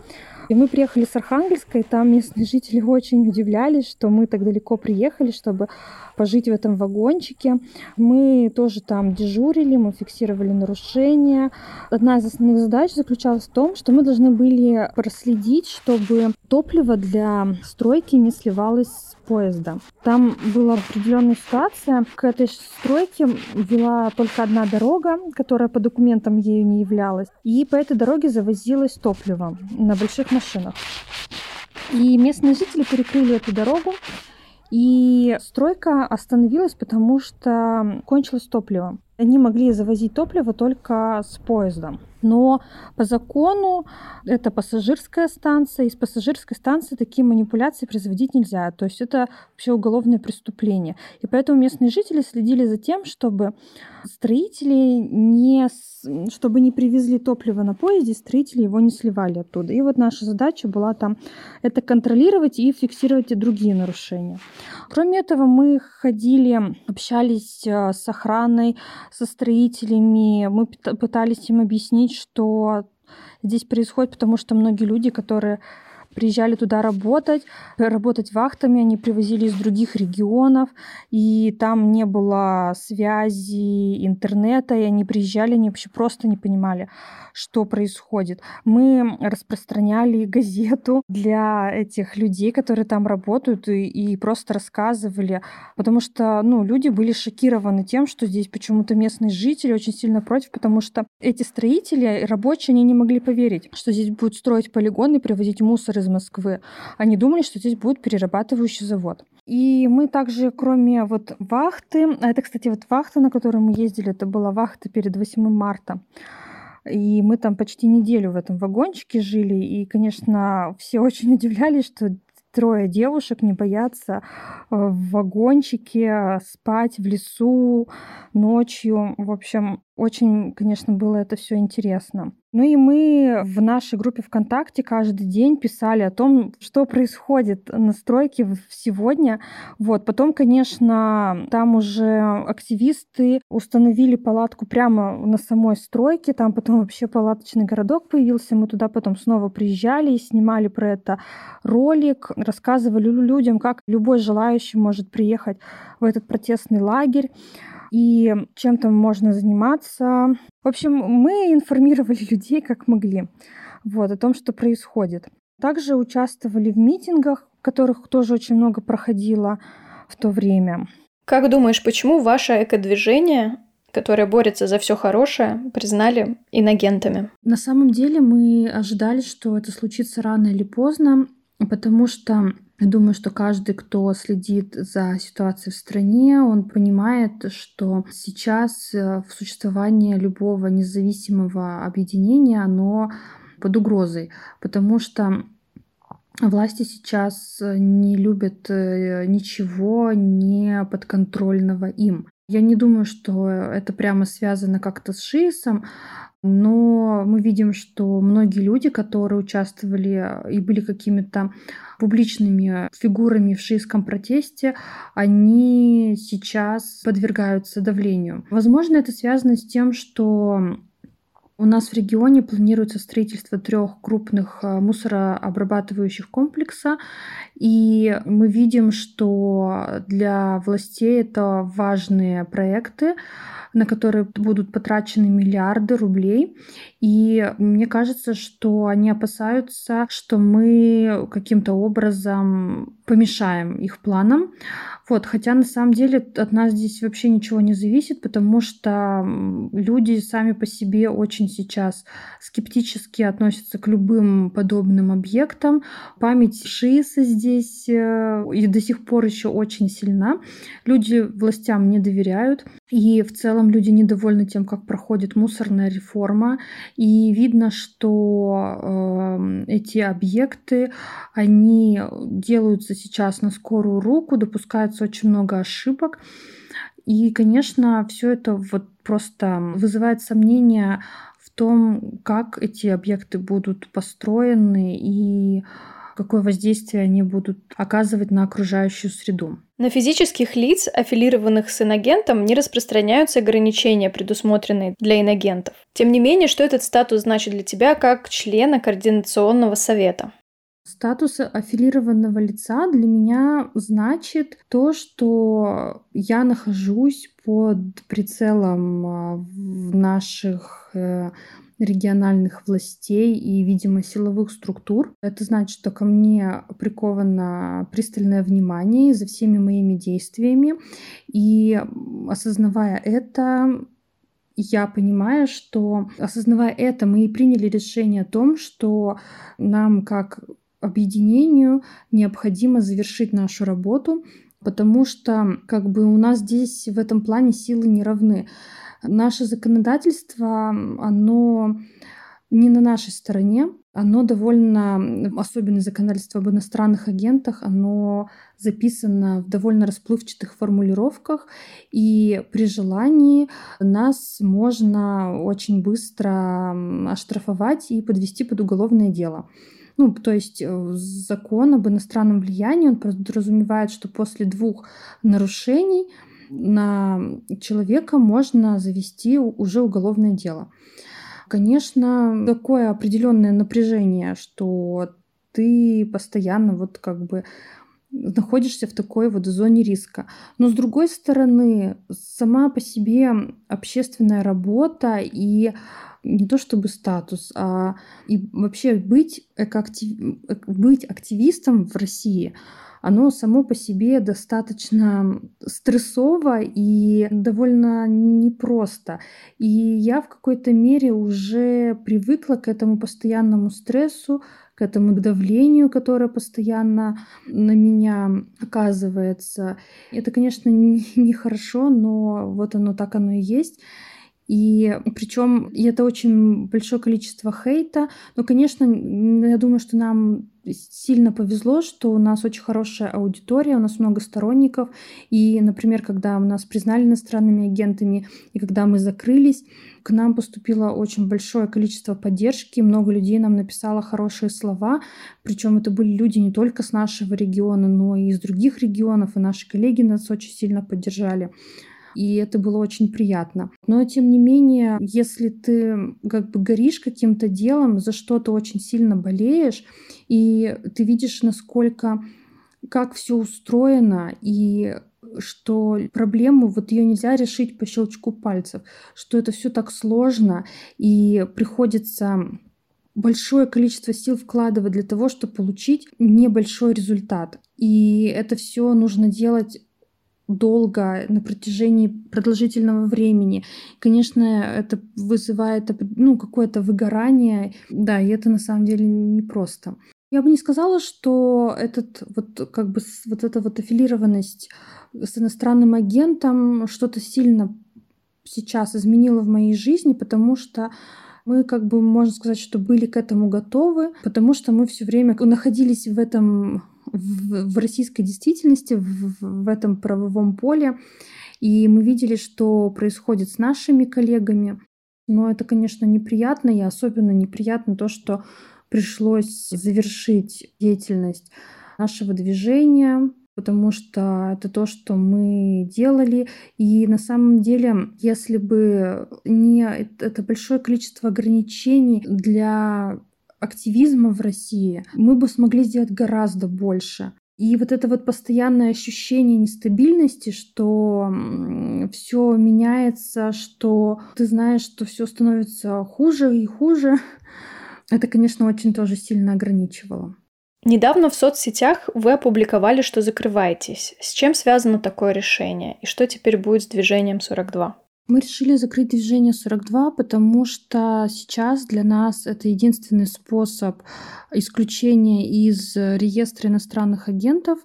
И мы приехали с Архангельска, и там местные жители очень удивлялись, что мы так далеко приехали, чтобы пожить в этом вагончике. Мы тоже там дежурили, мы фиксировали нарушения. Одна из основных задач заключалась в том, что мы должны были проследить, чтобы топливо для стройки не сливалось с поезда. Там была определенная ситуация. К этой стройке вела только одна дорога, которая по документам ею не являлась. И по этой дороге завозилось топливо на больших машинах. И местные жители перекрыли эту дорогу, и стройка остановилась, потому что кончилось топливо. Они могли завозить топливо только с поездом. Но по закону это пассажирская станция, и с пассажирской станции такие манипуляции производить нельзя. То есть это вообще уголовное преступление. И поэтому местные жители следили за тем, чтобы строители не, чтобы не привезли топливо на поезде, строители его не сливали оттуда. И вот наша задача была там это контролировать и фиксировать и другие нарушения. Кроме этого, мы ходили, общались э, с охраной, со строителями, мы пытались им объяснить, что здесь происходит, потому что многие люди, которые приезжали туда работать, работать вахтами, они привозили из других регионов, и там не было связи, интернета, и они приезжали, они вообще просто не понимали, что происходит. Мы распространяли газету для этих людей, которые там работают, и, и просто рассказывали, потому что ну, люди были шокированы тем, что здесь почему-то местные жители очень сильно против, потому что эти строители, рабочие, они не могли поверить, что здесь будут строить полигон и привозить мусор из Москвы. Они думали, что здесь будет перерабатывающий завод. И мы также, кроме вот вахты, а это, кстати, вот вахта, на которой мы ездили, это была вахта перед 8 марта. И мы там почти неделю в этом вагончике жили. И, конечно, все очень удивлялись, что трое девушек не боятся э, в вагончике спать в лесу ночью. В общем, очень, конечно, было это все интересно. Ну и мы в нашей группе ВКонтакте каждый день писали о том, что происходит на стройке сегодня. Вот. Потом, конечно, там уже активисты установили палатку прямо на самой стройке. Там потом вообще палаточный городок появился. Мы туда потом снова приезжали и снимали про это ролик. Рассказывали людям, как любой желающий может приехать в этот протестный лагерь. И чем там можно заниматься. В общем, мы информировали людей как могли вот, о том, что происходит. Также участвовали в митингах, которых тоже очень много проходило в то время. Как думаешь, почему ваше экодвижение, которое борется за все хорошее, признали инагентами? На самом деле мы ожидали, что это случится рано или поздно, потому что я думаю, что каждый, кто следит за ситуацией в стране, он понимает, что сейчас э, в существовании любого независимого объединения оно под угрозой, потому что власти сейчас не любят э, ничего не подконтрольного им. Я не думаю, что это прямо связано как-то с ШИСом, но мы видим, что многие люди, которые участвовали и были какими-то публичными фигурами в шиистском протесте, они сейчас подвергаются давлению. Возможно, это связано с тем, что у нас в регионе планируется строительство трех крупных э, мусорообрабатывающих комплекса, и мы видим, что для властей это важные проекты, на которые будут потрачены миллиарды рублей. И мне кажется, что они опасаются, что мы каким-то образом помешаем их планам. Вот, хотя на самом деле от нас здесь вообще ничего не зависит, потому что люди сами по себе очень сейчас скептически относятся к любым подобным объектам. Память Шииса здесь э, и до сих пор еще очень сильна. Люди властям не доверяют. И в целом люди недовольны тем, как проходит мусорная реформа. И видно, что э, эти объекты, они делаются сейчас на скорую руку, допускается очень много ошибок. И, конечно, все это вот просто вызывает сомнения в том, как эти объекты будут построены и какое воздействие они будут оказывать на окружающую среду. На физических лиц, аффилированных с иногентом, не распространяются ограничения, предусмотренные для иногентов. Тем не менее, что этот статус значит для тебя как члена Координационного совета? Статус аффилированного лица для меня значит то, что я нахожусь под прицелом а, наших э, региональных властей и, видимо, силовых структур. Это значит, что ко мне приковано пристальное внимание за всеми моими действиями. И осознавая это, я понимаю, что, осознавая это, мы и приняли решение о том, что нам, как объединению, необходимо завершить нашу работу, потому что как бы у нас здесь в этом плане силы не равны. Наше законодательство, оно не на нашей стороне, оно довольно, особенно законодательство об иностранных агентах, оно записано в довольно расплывчатых формулировках, и при желании нас можно очень быстро оштрафовать и подвести под уголовное дело. Ну, то есть э, закон об иностранном влиянии, он подразумевает, что после двух нарушений на человека можно завести уже уголовное дело. Конечно, такое определенное напряжение, что ты постоянно вот как бы находишься в такой вот зоне риска. Но с другой стороны, сама по себе общественная работа и не то чтобы статус, а и вообще быть, экоактив... быть активистом в России – оно само по себе достаточно стрессово и довольно непросто. И я в какой-то мере уже привыкла к этому постоянному стрессу, к этому давлению, которое постоянно на меня оказывается. Это, конечно, нехорошо, но вот оно так оно и есть. И причем и это очень большое количество хейта. Но, конечно, я думаю, что нам сильно повезло, что у нас очень хорошая аудитория, у нас много сторонников. И, например, когда нас признали иностранными агентами, и когда мы закрылись, к нам поступило очень большое количество поддержки, много людей нам написало хорошие слова, причем это были люди не только с нашего региона, но и из других регионов, и наши коллеги нас очень сильно поддержали и это было очень приятно. Но тем не менее, если ты как бы горишь каким-то делом, за что-то очень сильно болеешь, и ты видишь, насколько как все устроено, и что проблему вот ее нельзя решить по щелчку пальцев, что это все так сложно и приходится большое количество сил вкладывать для того, чтобы получить небольшой результат. И это все нужно делать долго, на протяжении продолжительного времени. Конечно, это вызывает ну, какое-то выгорание. Да, и это на самом деле непросто. Я бы не сказала, что этот, вот, как бы, вот эта вот аффилированность с иностранным агентом что-то сильно сейчас изменила в моей жизни, потому что мы, как бы, можно сказать, что были к этому готовы, потому что мы все время находились в этом, в, в российской действительности, в, в этом правовом поле, и мы видели, что происходит с нашими коллегами. Но это, конечно, неприятно, и особенно неприятно то, что пришлось завершить деятельность нашего движения, потому что это то, что мы делали. И на самом деле, если бы не это большое количество ограничений для активизма в России, мы бы смогли сделать гораздо больше. И вот это вот постоянное ощущение нестабильности, что все меняется, что ты знаешь, что все становится хуже и хуже, это, конечно, очень тоже сильно ограничивало. Недавно в соцсетях вы опубликовали, что закрываетесь. С чем связано такое решение? И что теперь будет с движением 42? Мы решили закрыть движение 42, потому что сейчас для нас это единственный способ исключения из реестра иностранных агентов.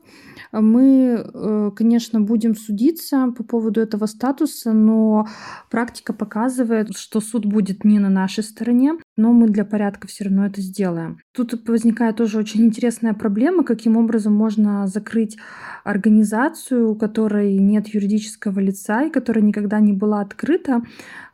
Мы, э, конечно, будем судиться по поводу этого статуса, но практика показывает, что суд будет не на нашей стороне, но мы для порядка все равно это сделаем. Тут возникает тоже очень интересная проблема, каким образом можно закрыть организацию, у которой нет юридического лица и которая никогда не была открыта.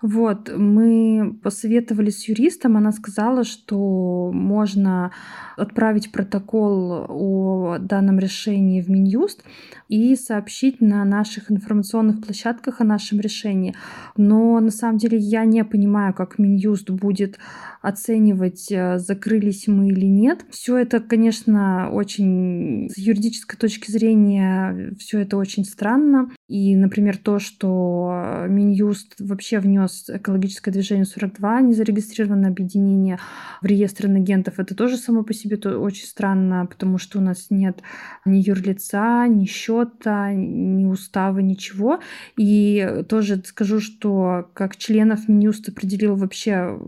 Вот, мы посоветовали с юристом, она сказала, что можно отправить протокол о данном решении в Минюст и сообщить на наших информационных площадках о нашем решении. Но на самом деле я не понимаю, как Минюст будет оценивать, э, закрылись мы или нет. Все это, конечно, очень с юридической точки зрения, все это очень странно. И, например, то, что Минюст вообще внес экологическое движение 42, незарегистрированное объединение в реестр агентов, это тоже само по себе то очень странно, потому что у нас нет ни юрлица, ни счета, ни устава, ничего. И тоже скажу, что как членов Минюст определил вообще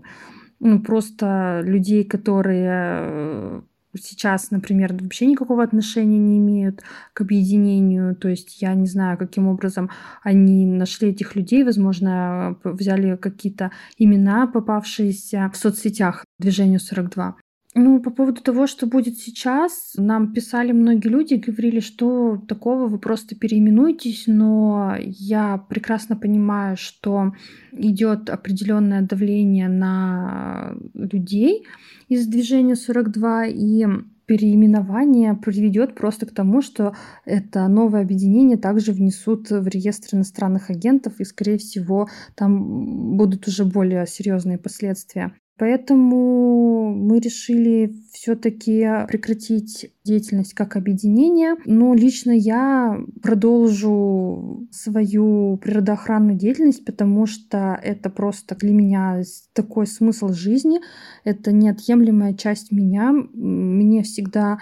ну, просто людей, которые э, сейчас, например, вообще никакого отношения не имеют к объединению. То есть я не знаю, каким образом они нашли этих людей. Возможно, взяли какие-то имена, попавшиеся в соцсетях движению 42. Ну, по поводу того, что будет сейчас, нам писали многие люди, говорили, что такого вы просто переименуйтесь, но я прекрасно понимаю, что идет определенное давление на людей из движения 42, и переименование приведет просто к тому, что это новое объединение также внесут в реестр иностранных агентов, и, скорее всего, там будут уже более серьезные последствия. Поэтому мы решили все-таки прекратить деятельность как объединение. Но лично я продолжу свою природоохранную деятельность, потому что это просто для меня такой смысл жизни. Это неотъемлемая часть меня. Мне всегда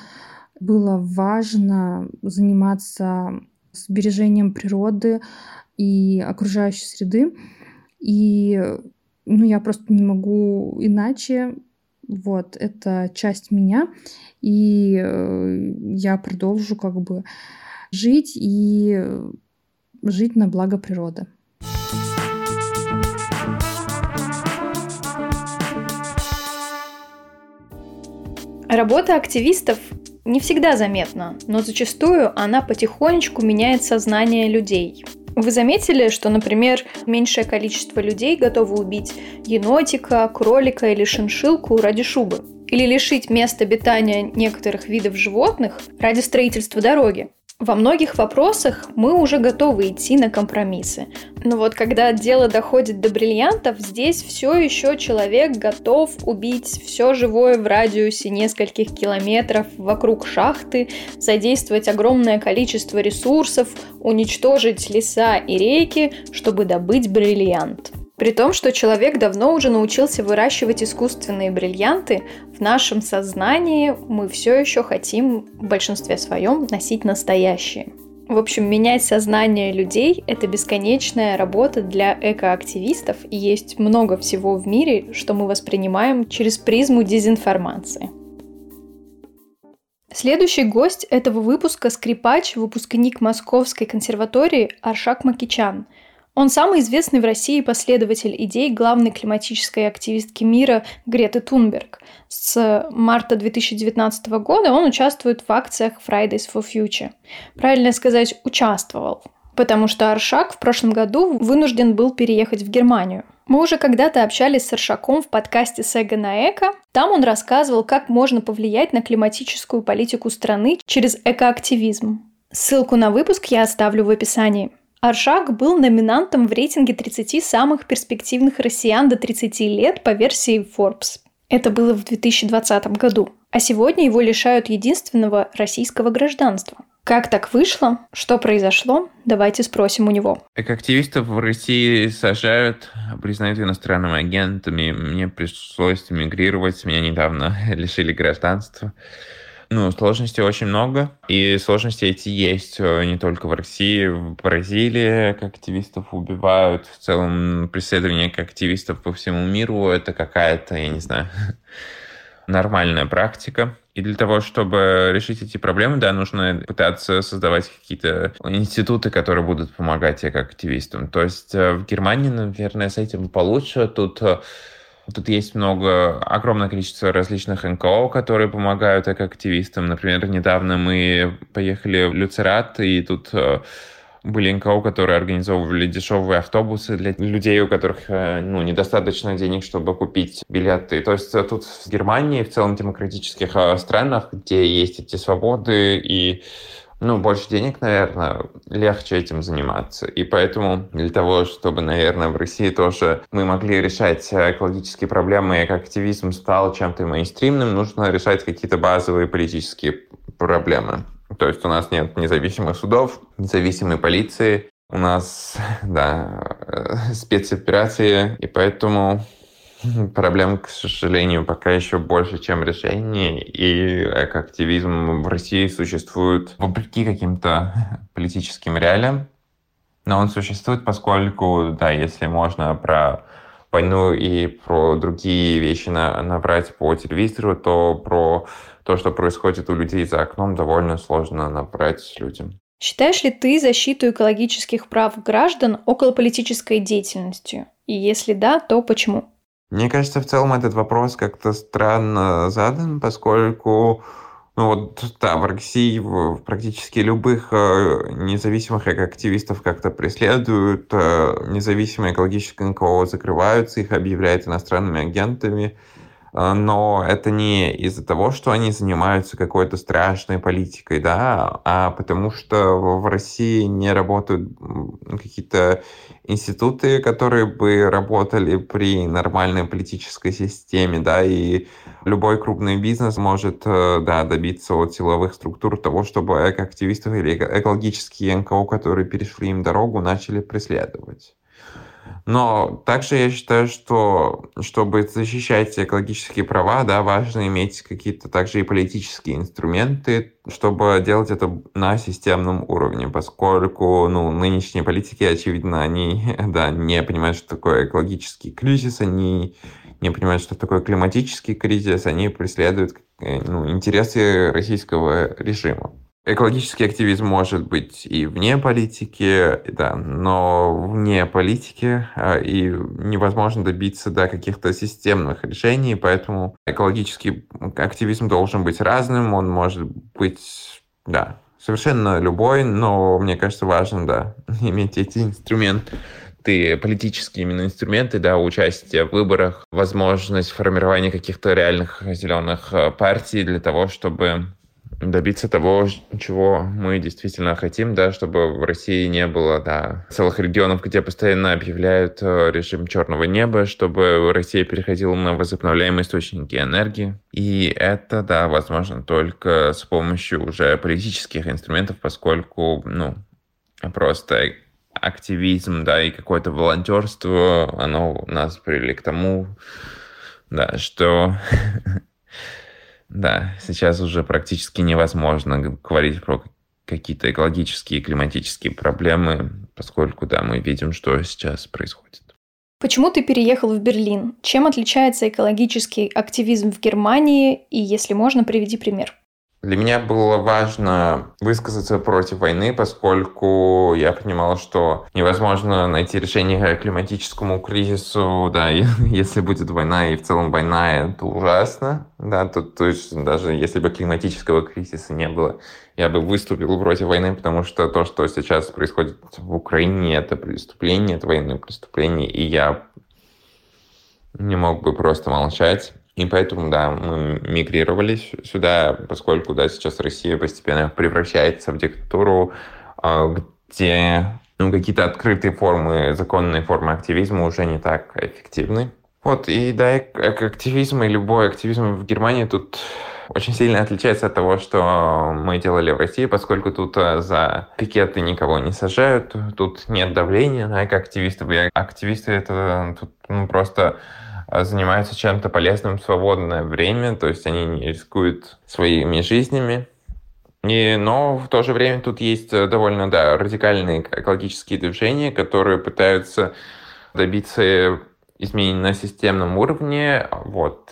было важно заниматься сбережением природы и окружающей среды. И ну, я просто не могу иначе. Вот, это часть меня, и э, я продолжу как бы жить и жить на благо природы. Работа активистов не всегда заметна, но зачастую она потихонечку меняет сознание людей. Вы заметили, что, например, меньшее количество людей готово убить енотика, кролика или шиншилку ради шубы? Или лишить места обитания некоторых видов животных ради строительства дороги? Во многих вопросах мы уже готовы идти на компромиссы. Но вот когда дело доходит до бриллиантов, здесь все еще человек готов убить все живое в радиусе нескольких километров вокруг шахты, задействовать огромное количество ресурсов, уничтожить леса и реки, чтобы добыть бриллиант. При том, что человек давно уже научился выращивать искусственные бриллианты, в нашем сознании мы все еще хотим в большинстве своем носить настоящие. В общем, менять сознание людей – это бесконечная работа для экоактивистов, и есть много всего в мире, что мы воспринимаем через призму дезинформации. Следующий гость этого выпуска – скрипач, выпускник Московской консерватории Аршак Макичан – он самый известный в России последователь идей главной климатической активистки мира Греты Тунберг. С марта 2019 года он участвует в акциях Fridays for Future. Правильно сказать, участвовал, потому что Аршак в прошлом году вынужден был переехать в Германию. Мы уже когда-то общались с Аршаком в подкасте «Сэга на эко». Там он рассказывал, как можно повлиять на климатическую политику страны через экоактивизм. Ссылку на выпуск я оставлю в описании. Аршак был номинантом в рейтинге 30 самых перспективных россиян до 30 лет по версии Forbes. Это было в 2020 году. А сегодня его лишают единственного российского гражданства. Как так вышло? Что произошло? Давайте спросим у него. Экоактивистов в России сажают, признают иностранными агентами. Мне пришлось эмигрировать, меня недавно лишили гражданства. Ну, сложностей очень много, и сложности эти есть э, не только в России, в Бразилии активистов убивают, в целом преследование активистов по всему миру это какая-то, я не знаю, нормальная практика. И для того, чтобы решить эти проблемы, да, нужно пытаться создавать какие-то институты, которые будут помогать как активистам. То есть э, в Германии, наверное, с этим получше. Тут э, Тут есть много, огромное количество различных НКО, которые помогают активистам. Например, недавно мы поехали в Люцерат, и тут э, были НКО, которые организовывали дешевые автобусы для людей, у которых э, ну, недостаточно денег, чтобы купить билеты. То есть э, тут в Германии, в целом демократических странах, где есть эти свободы и ну, больше денег, наверное, легче этим заниматься. И поэтому для того, чтобы, наверное, в России тоже мы могли решать экологические проблемы, и активизм стал чем-то мейнстримным, нужно решать какие-то базовые политические проблемы. То есть у нас нет независимых судов, независимой полиции, у нас, да, э, спецоперации, и поэтому Проблем, к сожалению, пока еще больше, чем решений. И экоактивизм в России существует вопреки каким-то политическим реалиям. Но он существует, поскольку, да, если можно про войну и про другие вещи на, набрать по телевизору, то про то, что происходит у людей за окном, довольно сложно набрать людям. Считаешь ли ты защиту экологических прав граждан околополитической деятельностью? И если да, то почему? Мне кажется, в целом этот вопрос как-то странно задан, поскольку ну вот, да, в России практически любых э, независимых активистов как-то преследуют, э, независимые экологические НКО закрываются, их объявляют иностранными агентами. А, но это не из-за того, что они занимаются какой-то страшной политикой, да, а потому что в России не работают какие-то институты, которые бы работали при нормальной политической системе, да, и любой крупный бизнес может, э, да, добиться от силовых структур того, чтобы экоактивистов или экологические НКО, которые перешли им дорогу, начали преследовать. Но также я считаю, что чтобы защищать экологические права, да, важно иметь какие-то также и политические инструменты, чтобы делать это на системном уровне, поскольку ну, нынешние политики, очевидно, они да, не понимают, что такое экологический кризис, они не понимают, что такое климатический кризис, они преследуют э, ну, интересы российского режима. Экологический активизм может быть и вне политики, да, но вне политики а, и невозможно добиться до каких-то системных решений, поэтому экологический активизм должен быть разным, он может быть, да, совершенно любой, но мне кажется важно, да, иметь эти инструменты политические именно инструменты, да, участие в выборах, возможность формирования каких-то реальных зеленых а, партий для того, чтобы добиться того, чего мы действительно хотим, да, чтобы в России не было да, целых регионов, где постоянно объявляют э, режим черного неба, чтобы Россия переходила на возобновляемые источники энергии. И это, да, возможно только с помощью уже политических инструментов, поскольку, ну, просто активизм, да, и какое-то волонтерство, оно нас привели к тому, да, что Да, сейчас уже практически невозможно говорить про какие-то экологические и климатические проблемы, поскольку, да, мы видим, что сейчас происходит. Почему ты переехал в Берлин? Чем отличается экологический активизм в Германии? И, если можно, приведи пример. Для меня было важно высказаться против войны, поскольку я понимал, что невозможно найти решение климатическому кризису, да, если будет война, и в целом война это ужасно, да, то, то есть даже если бы климатического кризиса не было, я бы выступил против войны, потому что то, что сейчас происходит в Украине, это преступление, это военное преступление, и я не мог бы просто молчать. И поэтому, да, мы мигрировали сюда, поскольку, да, сейчас Россия постепенно превращается в диктатуру, а, где ну, какие-то открытые формы, законные формы активизма уже не так эффективны. Вот, и да, активизм и любой активизм в Германии тут очень сильно отличается от того, что мы делали в России, поскольку тут а, за пикеты никого не сажают, тут нет давления на активистов. И активисты это тут ну, просто занимаются чем-то полезным в свободное время, то есть они не рискуют своими жизнями. И, но в то же время тут есть э, довольно да, радикальные экологические движения, которые пытаются добиться изменений на системном уровне. Вот.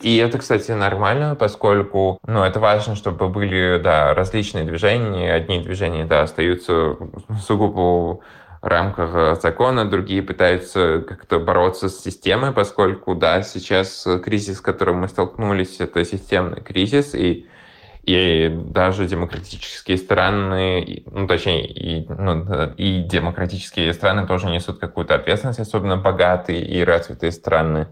И это, кстати, нормально, поскольку ну, это важно, чтобы были да, различные движения. Одни движения да, остаются сугубо рамках э, закона, другие пытаются как-то бороться с системой, поскольку, да, сейчас кризис, с которым мы столкнулись, это системный кризис, и и даже демократические страны, ну, точнее, и, ну, и демократические страны тоже несут какую-то ответственность, особенно богатые и развитые страны.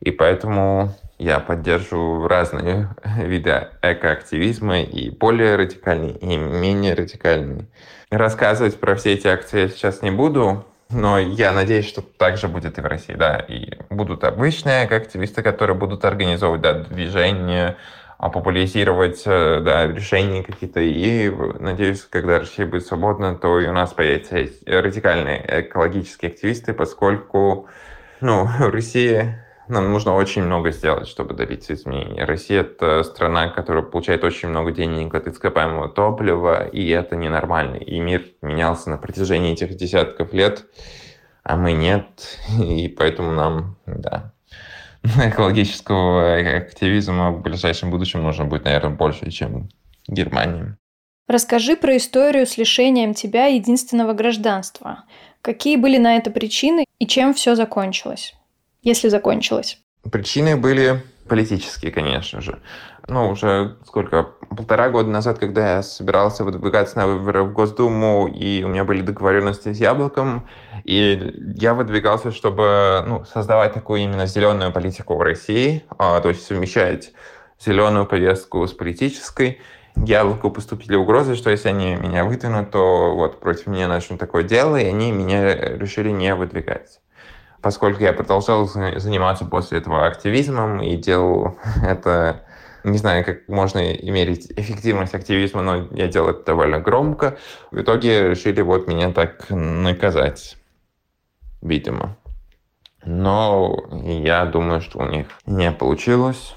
И поэтому я поддерживаю разные виды экоактивизма, и более радикальные, и менее радикальные. Рассказывать про все эти акции я сейчас не буду, но я надеюсь, что так же будет и в России, да. И будут обычные активисты, которые будут организовывать да, движения, а, популяризировать э, да, решения какие-то. И надеюсь, когда Россия будет свободна, то и у нас появятся радикальные экологические активисты, поскольку ну, Россия нам нужно очень много сделать, чтобы добиться изменений. Россия — это страна, которая получает очень много денег от ископаемого топлива, и это ненормально. И мир менялся на протяжении этих десятков лет, а мы нет, и поэтому нам, да, экологического активизма в ближайшем будущем нужно будет, наверное, больше, чем Германия. Расскажи про историю с лишением тебя единственного гражданства. Какие были на это причины и чем все закончилось? Если закончилось? Причины были политические, конечно же. Ну, уже сколько, полтора года назад, когда я собирался выдвигаться на выборы в Госдуму, и у меня были договоренности с Яблоком, и я выдвигался, чтобы ну, создавать такую именно зеленую политику в России, а, то есть совмещать зеленую повестку с политической. Яблоку поступили угрозы, что если они меня выдвинут, то вот против меня начнут такое дело, и они меня решили не выдвигать поскольку я продолжал заниматься после этого активизмом и делал это, не знаю, как можно измерить эффективность активизма, но я делал это довольно громко, в итоге решили вот меня так наказать, видимо. Но я думаю, что у них не получилось,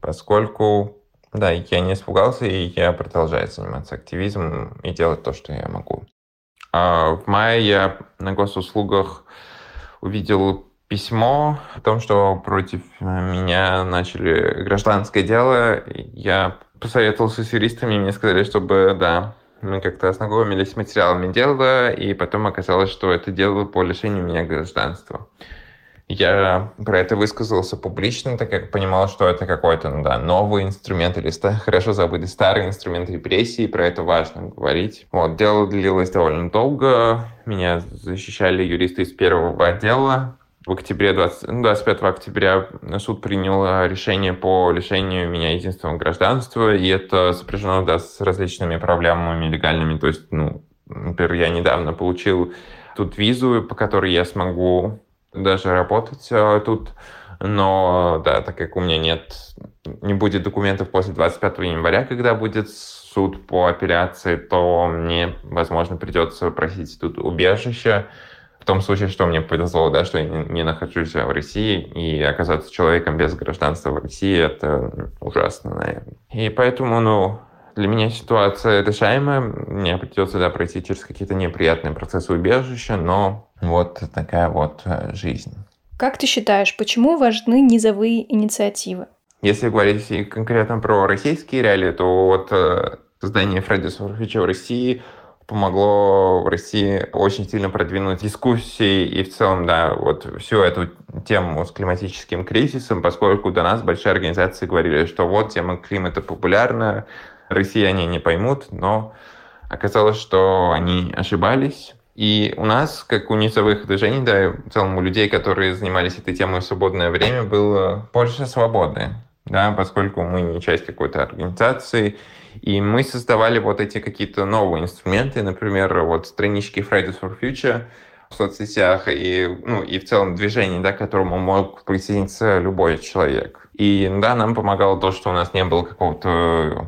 поскольку, да, я не испугался, и я продолжаю заниматься активизмом и делать то, что я могу. А в мае я на госуслугах увидел письмо о том, что против меня начали гражданское дело. Я посоветовался с юристами, мне сказали, чтобы, да, мы как-то ознакомились с материалами дела, и потом оказалось, что это дело по лишению меня гражданства. Я про это высказался публично, так как понимал, что это какой-то ну, да, новый инструмент или ста- хорошо забытый старый инструмент репрессии, про это важно говорить. Вот, дело длилось довольно долго, меня защищали юристы из первого отдела, в октябре, 20, 25 ну, октября суд принял э, решение по лишению меня единственного гражданства, и это сопряжено да, с различными проблемами легальными. То есть, ну, например, я недавно получил тут визу, по которой я смогу даже работать э, тут, но, да, так как у меня нет, не будет документов после 25 января, когда будет суд по апелляции, то мне, возможно, придется просить тут убежище, том случае, что мне повезло, да, что я не нахожусь в России, и оказаться человеком без гражданства в России, это ужасно, наверное. И поэтому, ну, для меня ситуация решаемая. Мне придется да, пройти через какие-то неприятные процессы убежища, но вот такая вот э, жизнь. Как ты считаешь, почему важны низовые инициативы? Если говорить конкретно про российские реалии, то вот э, создание for Future в России – помогло в России очень сильно продвинуть дискуссии и в целом, да, вот всю эту тему с климатическим кризисом, поскольку до нас большие организации говорили, что вот тема климата популярна, россияне не поймут, но оказалось, что они ошибались. И у нас, как у низовых движений, да, в целом у людей, которые занимались этой темой в свободное время, было больше свободы, да, поскольку мы не часть какой-то организации, и мы создавали вот эти какие-то новые инструменты, например, вот странички Fridays for Future в соцсетях и, ну, и в целом движение, да, к которому мог присоединиться любой человек. И да, нам помогало то, что у нас не было какого-то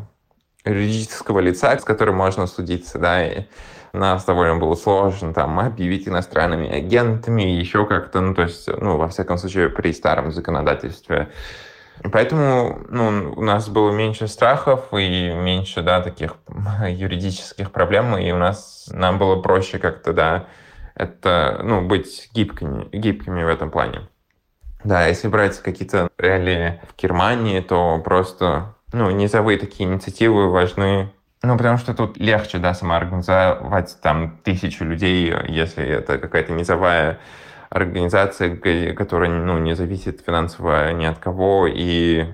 юридического лица, с которым можно судиться, да, и нас довольно было сложно там объявить иностранными агентами, еще как-то, ну, то есть, ну, во всяком случае, при старом законодательстве Поэтому ну, у нас было меньше страхов и меньше да, таких юридических проблем, и у нас нам было проще как-то да, это, ну, быть гибкими, гибкими в этом плане. Да, если брать какие-то реалии в Германии, то просто ну, низовые такие инициативы важны ну, потому что тут легче, да, самоорганизовать там тысячу людей, если это какая-то низовая организация, которая ну, не зависит финансово ни от кого, и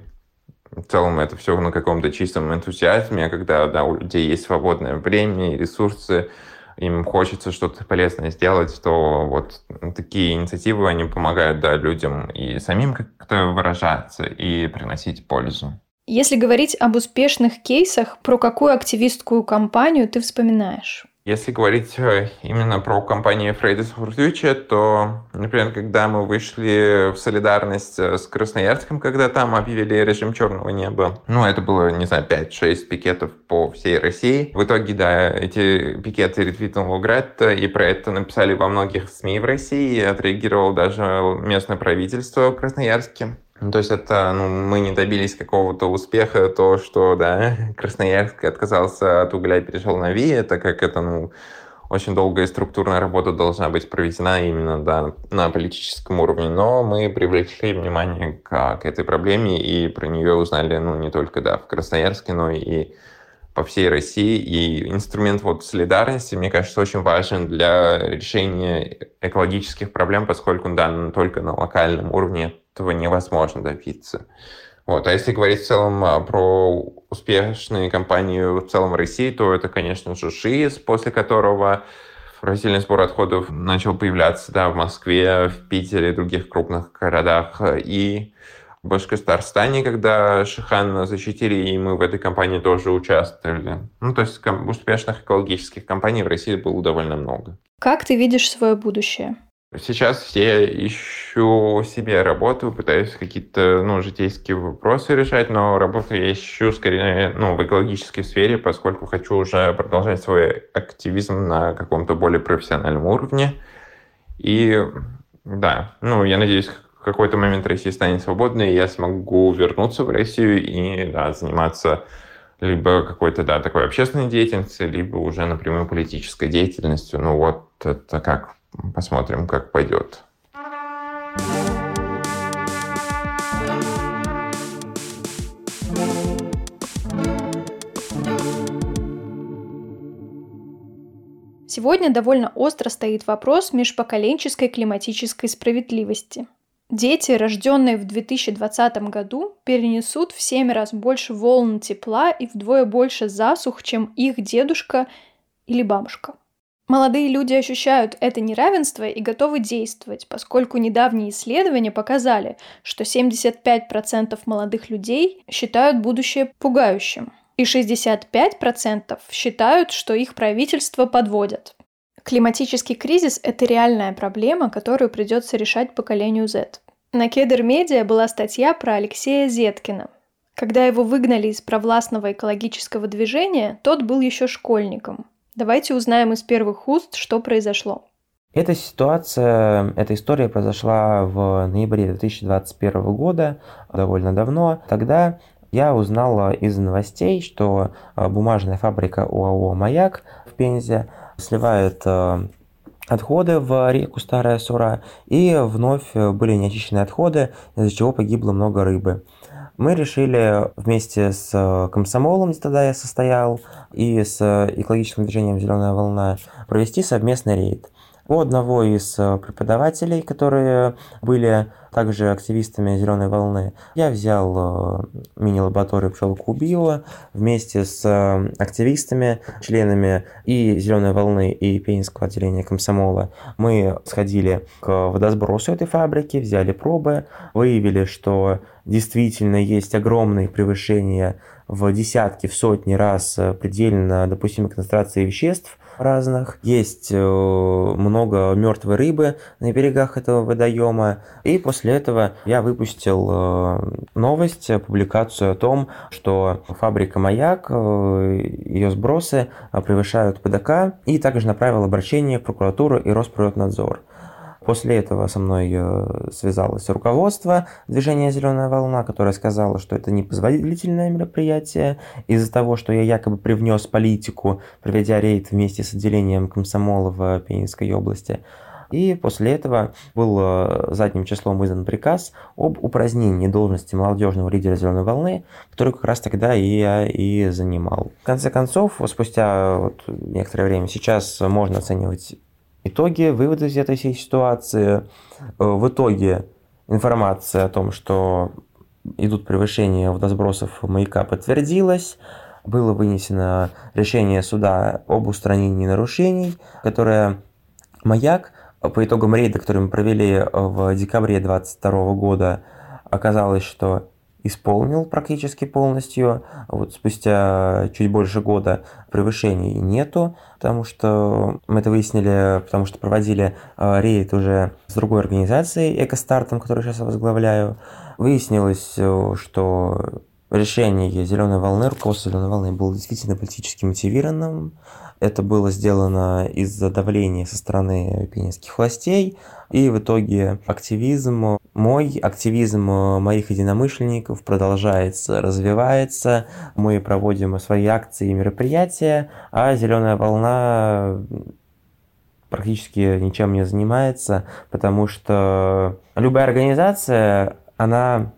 в целом это все на каком-то чистом энтузиазме, когда да, у людей есть свободное время и ресурсы, им хочется что-то полезное сделать, то вот такие инициативы, они помогают да, людям и самим как-то выражаться и приносить пользу. Если говорить об успешных кейсах, про какую активистскую кампанию ты вспоминаешь? Если говорить э, именно про компанию Fridays for Future, то, например, когда мы вышли в солидарность э, с Красноярском, когда там объявили режим черного неба, ну, это было, не знаю, 5-6 пикетов по всей России. В итоге, да, эти пикеты ретвитнул Луград, и про это написали во многих СМИ в России, и отреагировал даже местное правительство в Красноярске. Ну, то есть это, ну, мы не добились какого-то успеха, то, что, да, Красноярск отказался от угля и перешел на ВИ, так как это, ну, очень долгая структурная работа должна быть проведена именно да, на политическом уровне, но мы привлекли внимание к, к этой проблеме и про нее узнали ну, не только да, в Красноярске, но и по всей России. И инструмент вот солидарности, мне кажется, очень важен для решения экологических проблем, поскольку да, только на локальном уровне этого невозможно добиться. Вот. А если говорить в целом а, про успешные компании в целом России, то это, конечно же, ШИС, после которого раздельный сбор отходов начал появляться да, в Москве, в Питере и других крупных городах. И в Башкортостане, когда Шихан защитили, и мы в этой компании тоже участвовали. Ну, то есть успешных экологических компаний в России было довольно много. Как ты видишь свое будущее? Сейчас я ищу себе работу, пытаюсь какие-то ну, житейские вопросы решать, но работу я ищу скорее ну, в экологической сфере, поскольку хочу уже продолжать свой активизм на каком-то более профессиональном уровне. И да, ну, я надеюсь, в какой-то момент Россия станет свободной, и я смогу вернуться в Россию и да, заниматься либо какой-то, да, такой общественной деятельностью, либо уже напрямую политической деятельностью. Ну вот это как Посмотрим, как пойдет. Сегодня довольно остро стоит вопрос межпоколенческой климатической справедливости. Дети, рожденные в 2020 году, перенесут в 7 раз больше волн тепла и вдвое больше засух, чем их дедушка или бабушка. Молодые люди ощущают это неравенство и готовы действовать, поскольку недавние исследования показали, что 75% молодых людей считают будущее пугающим, и 65% считают, что их правительство подводят. Климатический кризис – это реальная проблема, которую придется решать поколению Z. На Кедр Медиа была статья про Алексея Зеткина. Когда его выгнали из провластного экологического движения, тот был еще школьником – Давайте узнаем из первых уст, что произошло. Эта ситуация, эта история произошла в ноябре 2021 года, довольно давно. Тогда я узнал из новостей, что а, бумажная фабрика ОАО «Маяк» в Пензе сливает а, отходы в реку Старая Сура, и вновь были неочищенные отходы, из-за чего погибло много рыбы мы решили вместе с э, комсомолом, где тогда я состоял, и с э, экологическим движением «Зеленая волна» провести совместный рейд. У одного из э, преподавателей, которые были также активистами «Зеленой волны», я взял мини-лабораторию пчелку Био вместе с активистами, членами и «Зеленой волны», и Пенинского отделения комсомола. Мы сходили к водосбросу этой фабрики, взяли пробы, выявили, что действительно есть огромные превышения в десятки, в сотни раз предельно допустимой концентрации веществ разных. Есть э, много мертвой рыбы на берегах этого водоема. И после этого я выпустил э, новость, публикацию о том, что фабрика «Маяк», э, ее сбросы превышают ПДК, и также направил обращение в прокуратуру и Росприроднадзор. После этого со мной э, связалось руководство движения «Зеленая волна», которое сказало, что это непозволительное мероприятие из-за того, что я якобы привнес политику, проведя рейд вместе с отделением комсомола в Пенинской области. И после этого был э, задним числом издан приказ об упразднении должности молодежного лидера «Зеленой волны», который как раз тогда и я и занимал. В конце концов, спустя вот некоторое время сейчас можно оценивать итоги, выводы из этой всей ситуации. Э, в итоге информация о том, что идут превышения водосбросов маяка подтвердилась. Было вынесено решение суда об устранении нарушений, которое маяк по итогам рейда, который мы провели в декабре 2022 года, оказалось, что исполнил практически полностью. Вот спустя чуть больше года превышений нету, потому что мы это выяснили, потому что проводили э, рейд уже с другой организацией, Экостартом, которую сейчас возглавляю. Выяснилось, э, что решение зеленой волны, руководство зеленой волны было действительно политически мотивированным. Это было сделано из-за давления со стороны пенинских властей. И в итоге активизм, мой активизм моих единомышленников продолжается, развивается. Мы проводим свои акции и мероприятия, а «Зеленая волна» практически ничем не занимается, потому что любая организация, она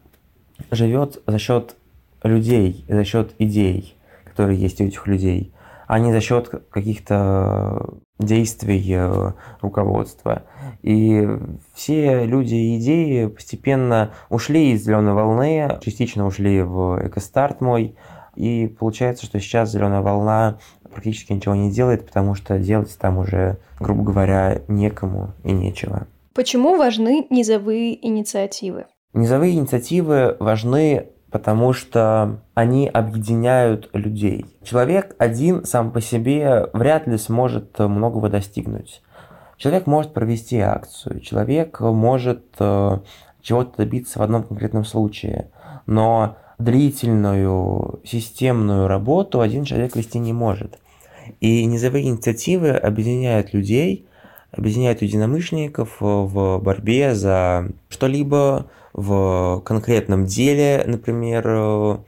живет за счет людей, за счет идей, которые есть у этих людей а не за счет каких-то действий э, руководства. И все люди и идеи постепенно ушли из зеленой волны, частично ушли в экостарт мой. И получается, что сейчас зеленая волна практически ничего не делает, потому что делать там уже, грубо говоря, некому и нечего. Почему важны низовые инициативы? Низовые инициативы важны потому что они объединяют людей. Человек один сам по себе вряд ли сможет многого достигнуть. Человек может провести акцию, человек может э, чего-то добиться в одном конкретном случае, но длительную системную работу один человек вести не может. И низовые инициативы объединяют людей, объединяют единомышленников в борьбе за что-либо, в конкретном деле, например, э,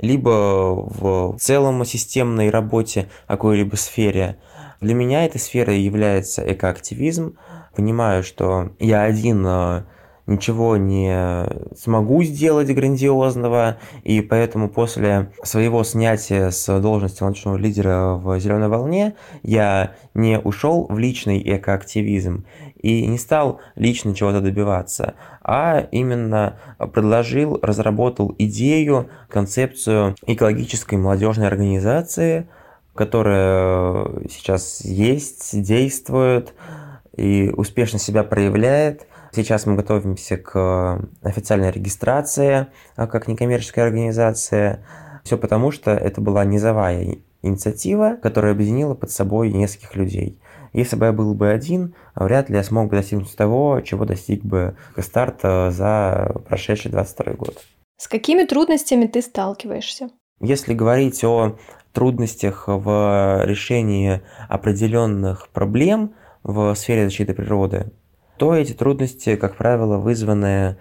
либо в целом системной работе какой-либо сфере. Для меня эта сфера является экоактивизм. Понимаю, что я один э, ничего не смогу сделать грандиозного, и поэтому после своего снятия с должности ландшафтного лидера в «Зеленой волне» я не ушел в личный экоактивизм и не стал лично чего-то добиваться, а именно предложил, разработал идею, концепцию экологической молодежной организации, которая сейчас есть, действует и успешно себя проявляет. Сейчас мы готовимся к официальной регистрации а, как некоммерческая организация. Все потому, что это была низовая инициатива, которая объединила под собой нескольких людей. Если бы я был бы один, вряд ли я смог бы достигнуть того, чего достиг бы старт за прошедший 22 год. С какими трудностями ты сталкиваешься? Если говорить о трудностях в решении определенных проблем в сфере защиты природы, то эти трудности, как правило, вызваны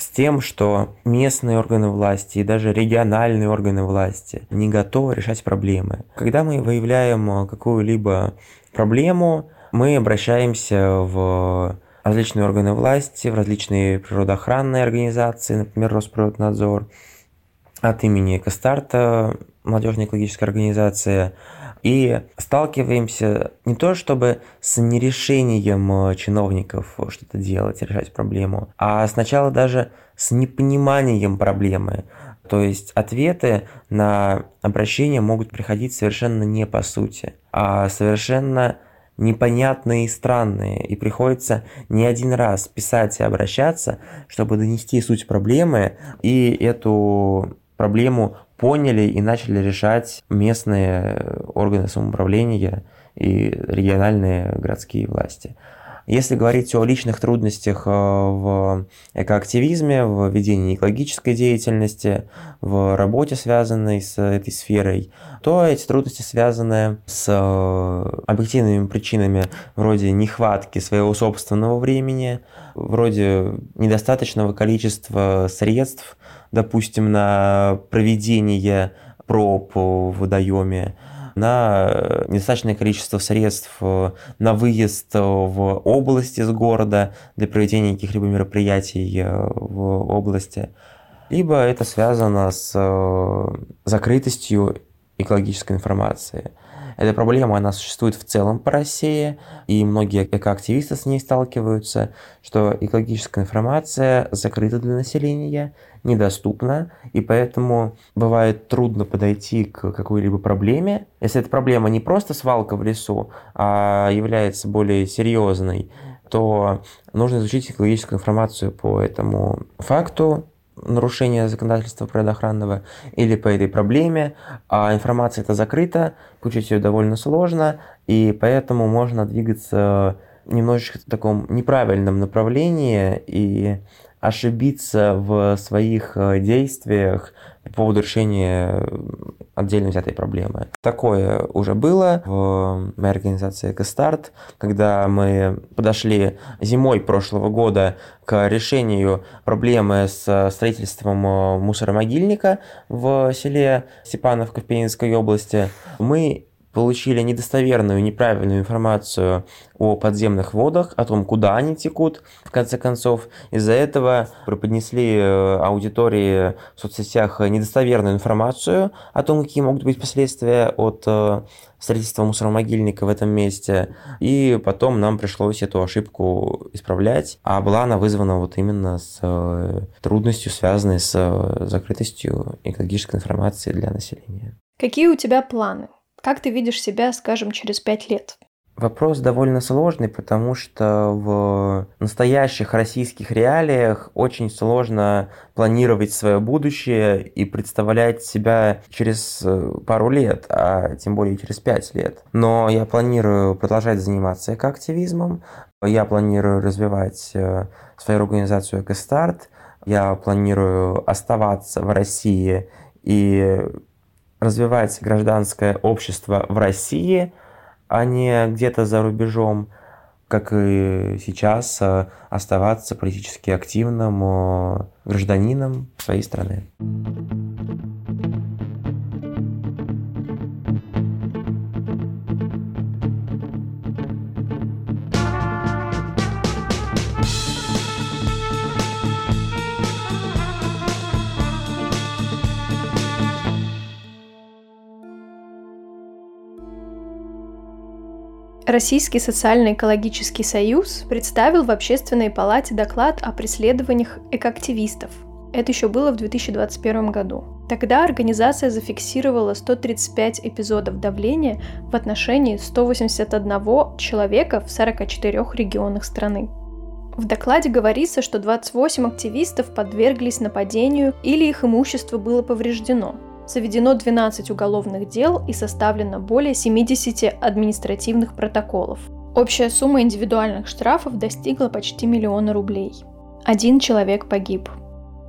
с тем, что местные органы власти и даже региональные органы власти не готовы решать проблемы. Когда мы выявляем какую-либо проблему, мы обращаемся в различные органы власти, в различные природоохранные организации, например, Росприроднадзор, от имени Кастарта, молодежная экологическая организация, и сталкиваемся не то чтобы с нерешением чиновников что-то делать, решать проблему, а сначала даже с непониманием проблемы. То есть ответы на обращения могут приходить совершенно не по сути, а совершенно непонятные и странные, и приходится не один раз писать и обращаться, чтобы донести суть проблемы и эту проблему поняли и начали решать местные органы самоуправления и региональные городские власти. Если говорить о личных трудностях э, в экоактивизме, в ведении экологической деятельности, в работе, связанной с этой сферой, то эти трудности связаны с э, объективными причинами вроде нехватки своего собственного времени, вроде недостаточного количества средств, допустим, на проведение проб в водоеме, на недостаточное количество средств э, на выезд в область из города для проведения каких-либо мероприятий э, в области, либо это связано с э, закрытостью экологической информации. Эта проблема, она существует в целом по России, и многие экоактивисты с ней сталкиваются, что экологическая информация закрыта для населения, недоступна, и поэтому бывает трудно подойти к какой-либо проблеме. Если эта проблема не просто свалка в лесу, а является более серьезной, то нужно изучить экологическую информацию по этому факту, нарушения законодательства природоохранного или по этой проблеме, а информация эта закрыта, получить ее довольно сложно, и поэтому можно двигаться немножечко в таком неправильном направлении и ошибиться в своих э, действиях по поводу решения отдельно взятой проблемы. Такое уже было в моей организации «Экостарт», когда мы подошли зимой прошлого года к решению проблемы с строительством э, мусоромогильника в селе Степановка в Пензенской области. Мы получили недостоверную, неправильную информацию о подземных водах, о том, куда они текут, в конце концов. Из-за этого преподнесли э, аудитории в соцсетях недостоверную информацию о том, какие могут быть последствия от э, строительства мусоромогильника в этом месте. И потом нам пришлось эту ошибку исправлять. А была она вызвана вот именно с э, трудностью, связанной с закрытостью экологической информации для населения. Какие у тебя планы? Как ты видишь себя, скажем, через пять лет? Вопрос довольно сложный, потому что в настоящих российских реалиях очень сложно планировать свое будущее и представлять себя через э, пару лет, а тем более через пять лет. Но я планирую продолжать заниматься экоактивизмом, я планирую развивать э, свою организацию «Экостарт», я планирую оставаться в России и развивать гражданское общество в России, а не где-то за рубежом, как и сейчас э, оставаться политически активным э, гражданином своей страны. Российский социально-экологический союз представил в Общественной палате доклад о преследованиях экоактивистов. Это еще было в 2021 году. Тогда организация зафиксировала 135 эпизодов давления в отношении 181 человека в 44 регионах страны. В докладе говорится, что 28 активистов подверглись нападению или их имущество было повреждено. Заведено 12 уголовных дел и составлено более 70 административных протоколов. Общая сумма индивидуальных штрафов достигла почти миллиона рублей. Один человек погиб.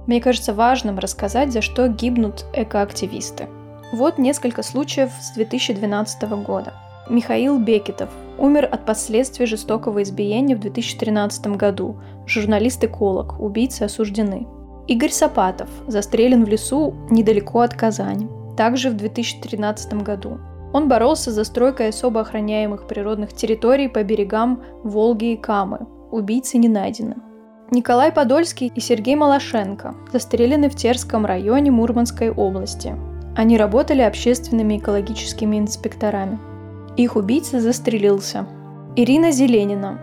Мне кажется важным рассказать, за что гибнут экоактивисты. Вот несколько случаев с 2012 года. Михаил Бекетов умер от последствий жестокого избиения в 2013 году. Журналист-эколог, убийцы осуждены. Игорь Сапатов застрелен в лесу недалеко от Казани, также в 2013 году. Он боролся за стройкой особо охраняемых природных территорий по берегам Волги и Камы. Убийцы не найдены. Николай Подольский и Сергей Малашенко застрелены в Терском районе Мурманской области. Они работали общественными экологическими инспекторами. Их убийца застрелился. Ирина Зеленина.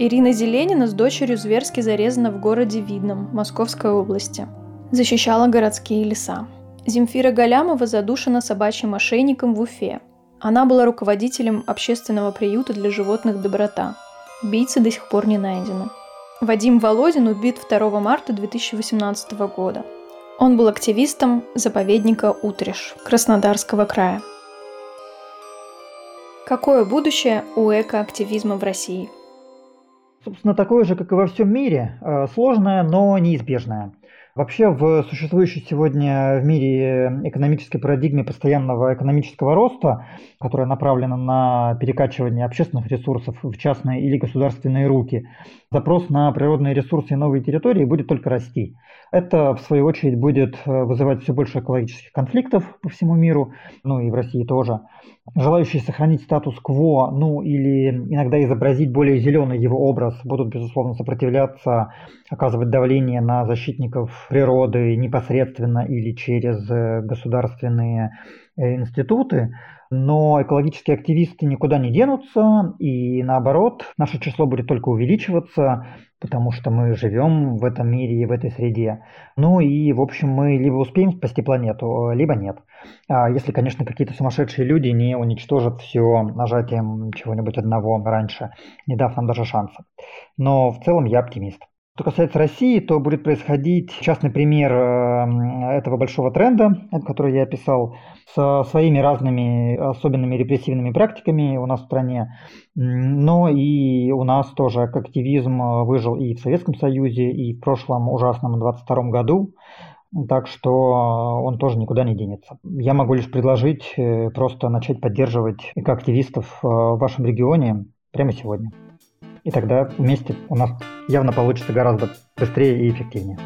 Ирина Зеленина с дочерью зверски зарезана в городе Видном, Московской области. Защищала городские леса. Земфира Галямова задушена собачьим мошенником в Уфе. Она была руководителем общественного приюта для животных «Доброта». Убийцы до сих пор не найдены. Вадим Володин убит 2 марта 2018 года. Он был активистом заповедника Утриш Краснодарского края. Какое будущее у экоактивизма в России? Собственно, такое же, как и во всем мире, э, сложное, но неизбежное. Вообще в существующей сегодня в мире экономической парадигме постоянного экономического роста, которая направлена на перекачивание общественных ресурсов в частные или государственные руки, запрос на природные ресурсы и новые территории будет только расти. Это, в свою очередь, будет вызывать все больше экологических конфликтов по всему миру, ну и в России тоже. Желающие сохранить статус-кво, ну или иногда изобразить более зеленый его образ, будут, безусловно, сопротивляться, оказывать давление на защитников природы непосредственно или через э, государственные э, институты, но экологические активисты никуда не денутся, и наоборот, наше число будет только увеличиваться, потому что мы живем в этом мире и в этой среде. Ну и, в общем, мы либо успеем спасти планету, либо нет. А если, конечно, какие-то сумасшедшие люди не уничтожат все нажатием чего-нибудь одного раньше, не дав нам даже шанса. Но в целом я оптимист. Что касается России, то будет происходить частный пример э, этого большого тренда, который я описал, со своими разными особенными репрессивными практиками у нас в стране. Но и у нас тоже активизм выжил и в Советском Союзе, и в прошлом ужасном 22 году. Так что он тоже никуда не денется. Я могу лишь предложить э, просто начать поддерживать экоактивистов э, в вашем регионе прямо сегодня. И тогда вместе у нас явно получится гораздо быстрее и эффективнее.